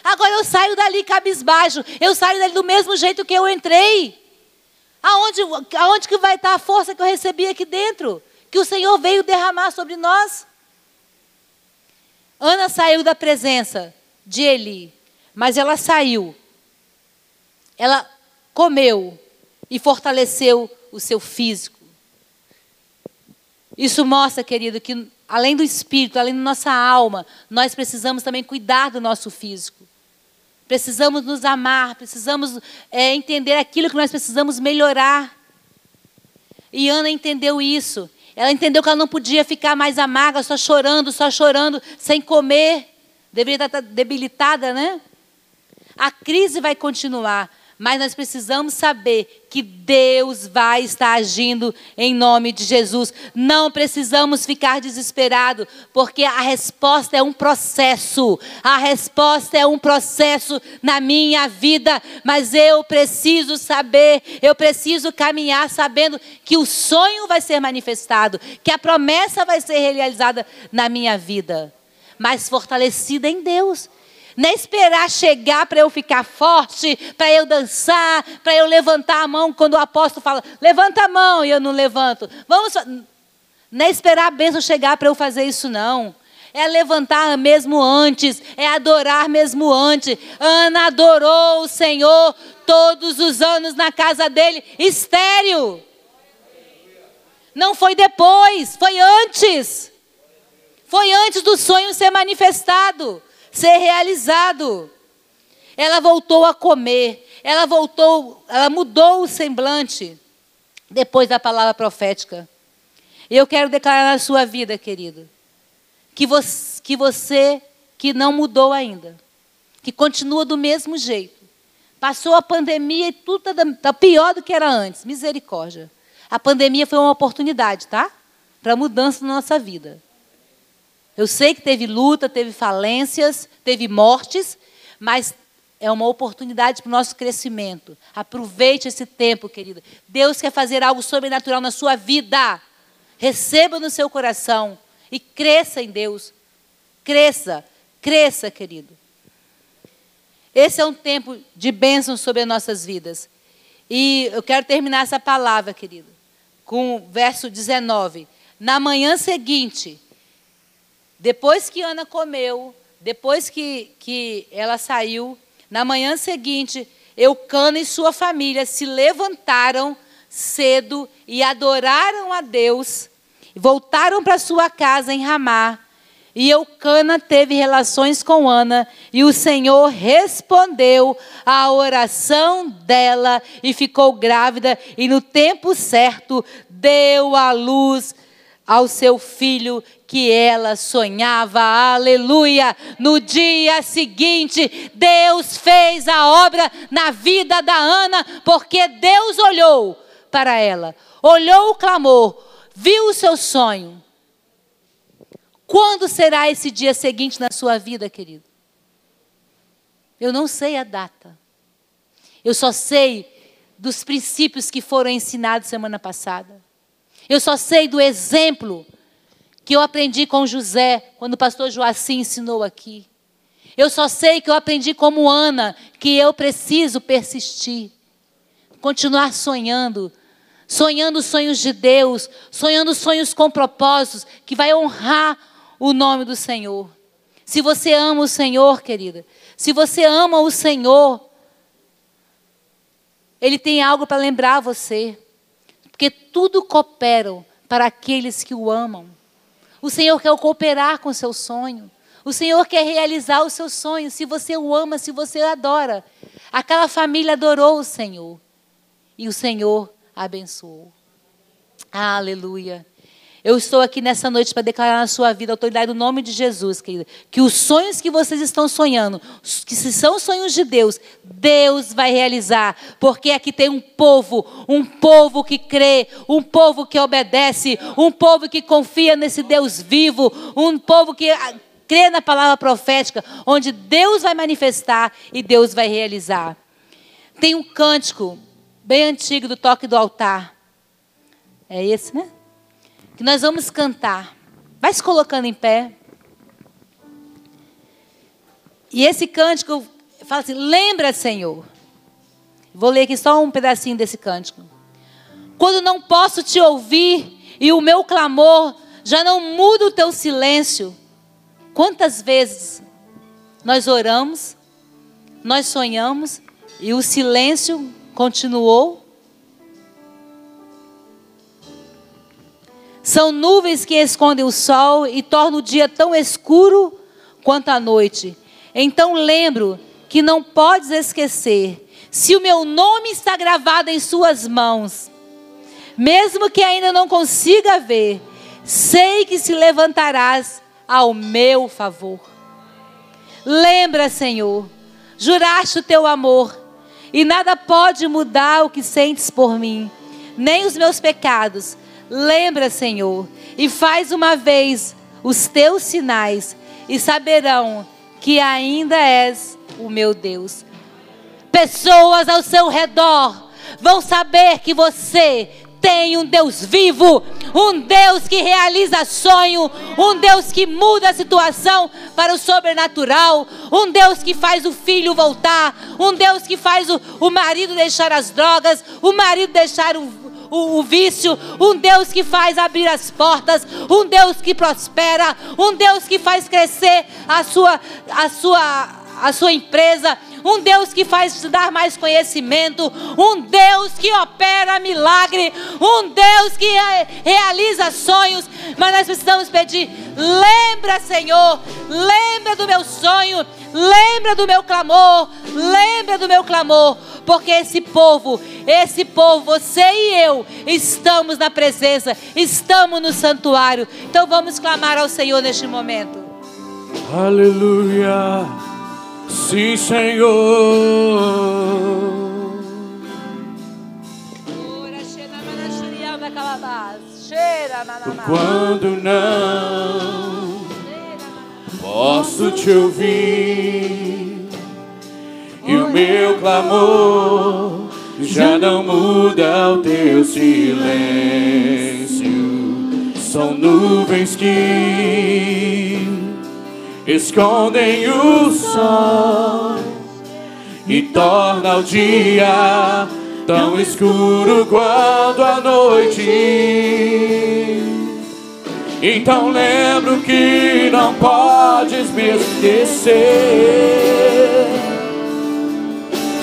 Agora eu saio dali cabisbaixo. Eu saio dali do mesmo jeito que eu entrei. Aonde, aonde que vai estar a força que eu recebi aqui dentro? Que o Senhor veio derramar sobre nós? Ana saiu da presença de Eli, mas ela saiu. Ela comeu e fortaleceu o seu físico. Isso mostra, querido, que além do espírito, além da nossa alma, nós precisamos também cuidar do nosso físico precisamos nos amar, precisamos é, entender aquilo que nós precisamos melhorar. E Ana entendeu isso. Ela entendeu que ela não podia ficar mais amarga, só chorando, só chorando, sem comer. Deveria estar debilitada, né? A crise vai continuar, mas nós precisamos saber que Deus vai estar agindo em nome de Jesus. Não precisamos ficar desesperados, porque a resposta é um processo. A resposta é um processo na minha vida, mas eu preciso saber, eu preciso caminhar sabendo que o sonho vai ser manifestado, que a promessa vai ser realizada na minha vida, mas fortalecida em Deus. Não é esperar chegar para eu ficar forte, para eu dançar, para eu levantar a mão quando o apóstolo fala, levanta a mão e eu não levanto. Vamos, não é esperar a bênção chegar para eu fazer isso, não. É levantar mesmo antes, é adorar mesmo antes. Ana adorou o Senhor todos os anos na casa dele, estéreo. Não foi depois, foi antes. Foi antes do sonho ser manifestado ser realizado. Ela voltou a comer, ela voltou, ela mudou o semblante depois da palavra profética. Eu quero declarar na sua vida, querido, que você, que você que não mudou ainda, que continua do mesmo jeito, passou a pandemia e tudo está tá pior do que era antes. Misericórdia. A pandemia foi uma oportunidade, tá? Para mudança na nossa vida. Eu sei que teve luta, teve falências, teve mortes, mas é uma oportunidade para o nosso crescimento. Aproveite esse tempo, querido. Deus quer fazer algo sobrenatural na sua vida. Receba no seu coração e cresça em Deus. Cresça, cresça, querido. Esse é um tempo de bênção sobre as nossas vidas. E eu quero terminar essa palavra, querido, com o verso 19. Na manhã seguinte, depois que Ana comeu, depois que, que ela saiu, na manhã seguinte, Eucana e sua família se levantaram cedo e adoraram a Deus, voltaram para sua casa em Ramá. E Eucana teve relações com Ana, e o Senhor respondeu à oração dela e ficou grávida, e no tempo certo deu à luz ao seu filho que ela sonhava. Aleluia! No dia seguinte, Deus fez a obra na vida da Ana, porque Deus olhou para ela, olhou o clamor, viu o seu sonho, Quando será esse dia seguinte na sua vida, querido? Eu não sei a data. Eu só sei dos princípios que foram ensinados semana passada. Eu só sei do exemplo que eu aprendi com José, quando o pastor Joacim ensinou aqui. Eu só sei que eu aprendi como Ana, que eu preciso persistir, continuar sonhando, sonhando sonhos de Deus, sonhando sonhos com propósitos, que vai honrar o nome do Senhor. Se você ama o Senhor, querida, se você ama o Senhor, Ele tem algo para lembrar você. Porque tudo cooperam para aqueles que o amam. O Senhor quer cooperar com o seu sonho. O Senhor quer realizar o seu sonho. Se você o ama, se você o adora. Aquela família adorou o Senhor. E o Senhor abençoou. Aleluia. Eu estou aqui nessa noite para declarar na sua vida a autoridade do nome de Jesus, querida. Que os sonhos que vocês estão sonhando, que se são sonhos de Deus, Deus vai realizar. Porque aqui tem um povo, um povo que crê, um povo que obedece, um povo que confia nesse Deus vivo, um povo que crê na palavra profética, onde Deus vai manifestar e Deus vai realizar. Tem um cântico bem antigo do toque do altar. É esse, né? Que nós vamos cantar. Vai se colocando em pé. E esse cântico fala assim: Lembra, Senhor. Vou ler aqui só um pedacinho desse cântico. Quando não posso te ouvir e o meu clamor já não muda o teu silêncio, Quantas vezes nós oramos, nós sonhamos e o silêncio continuou? São nuvens que escondem o sol e tornam o dia tão escuro quanto a noite. Então lembro que não podes esquecer, se o meu nome está gravado em suas mãos, mesmo que ainda não consiga ver, sei que se levantarás ao meu favor. Lembra, Senhor, juraste o teu amor, e nada pode mudar o que sentes por mim, nem os meus pecados. Lembra, Senhor, e faz uma vez os teus sinais, e saberão que ainda és o meu Deus. Pessoas ao seu redor vão saber que você tem um Deus vivo, um Deus que realiza sonho, um Deus que muda a situação para o sobrenatural, um Deus que faz o filho voltar, um Deus que faz o, o marido deixar as drogas, o marido deixar o, o, o, vício, um Deus que faz abrir as portas, um Deus que prospera, um Deus que faz crescer a sua, a sua, a sua empresa, um Deus que faz dar mais conhecimento, um Deus que opera milagre, um Deus que realiza sonhos, mas nós precisamos pedir: lembra, Senhor, lembra do meu sonho, lembra do meu clamor, lembra do meu clamor, porque esse povo, esse povo, você e eu, estamos na presença, estamos no santuário. Então vamos clamar ao Senhor neste momento. Aleluia. Sim, Senhor. Quando não posso te ouvir e o meu clamor já não muda o teu silêncio, são nuvens que escondem o sol e torna o dia tão escuro quanto a noite. Então lembro que não podes me esquecer.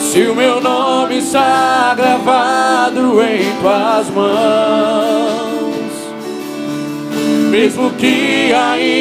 Se o meu nome está gravado em tuas mãos, mesmo que ainda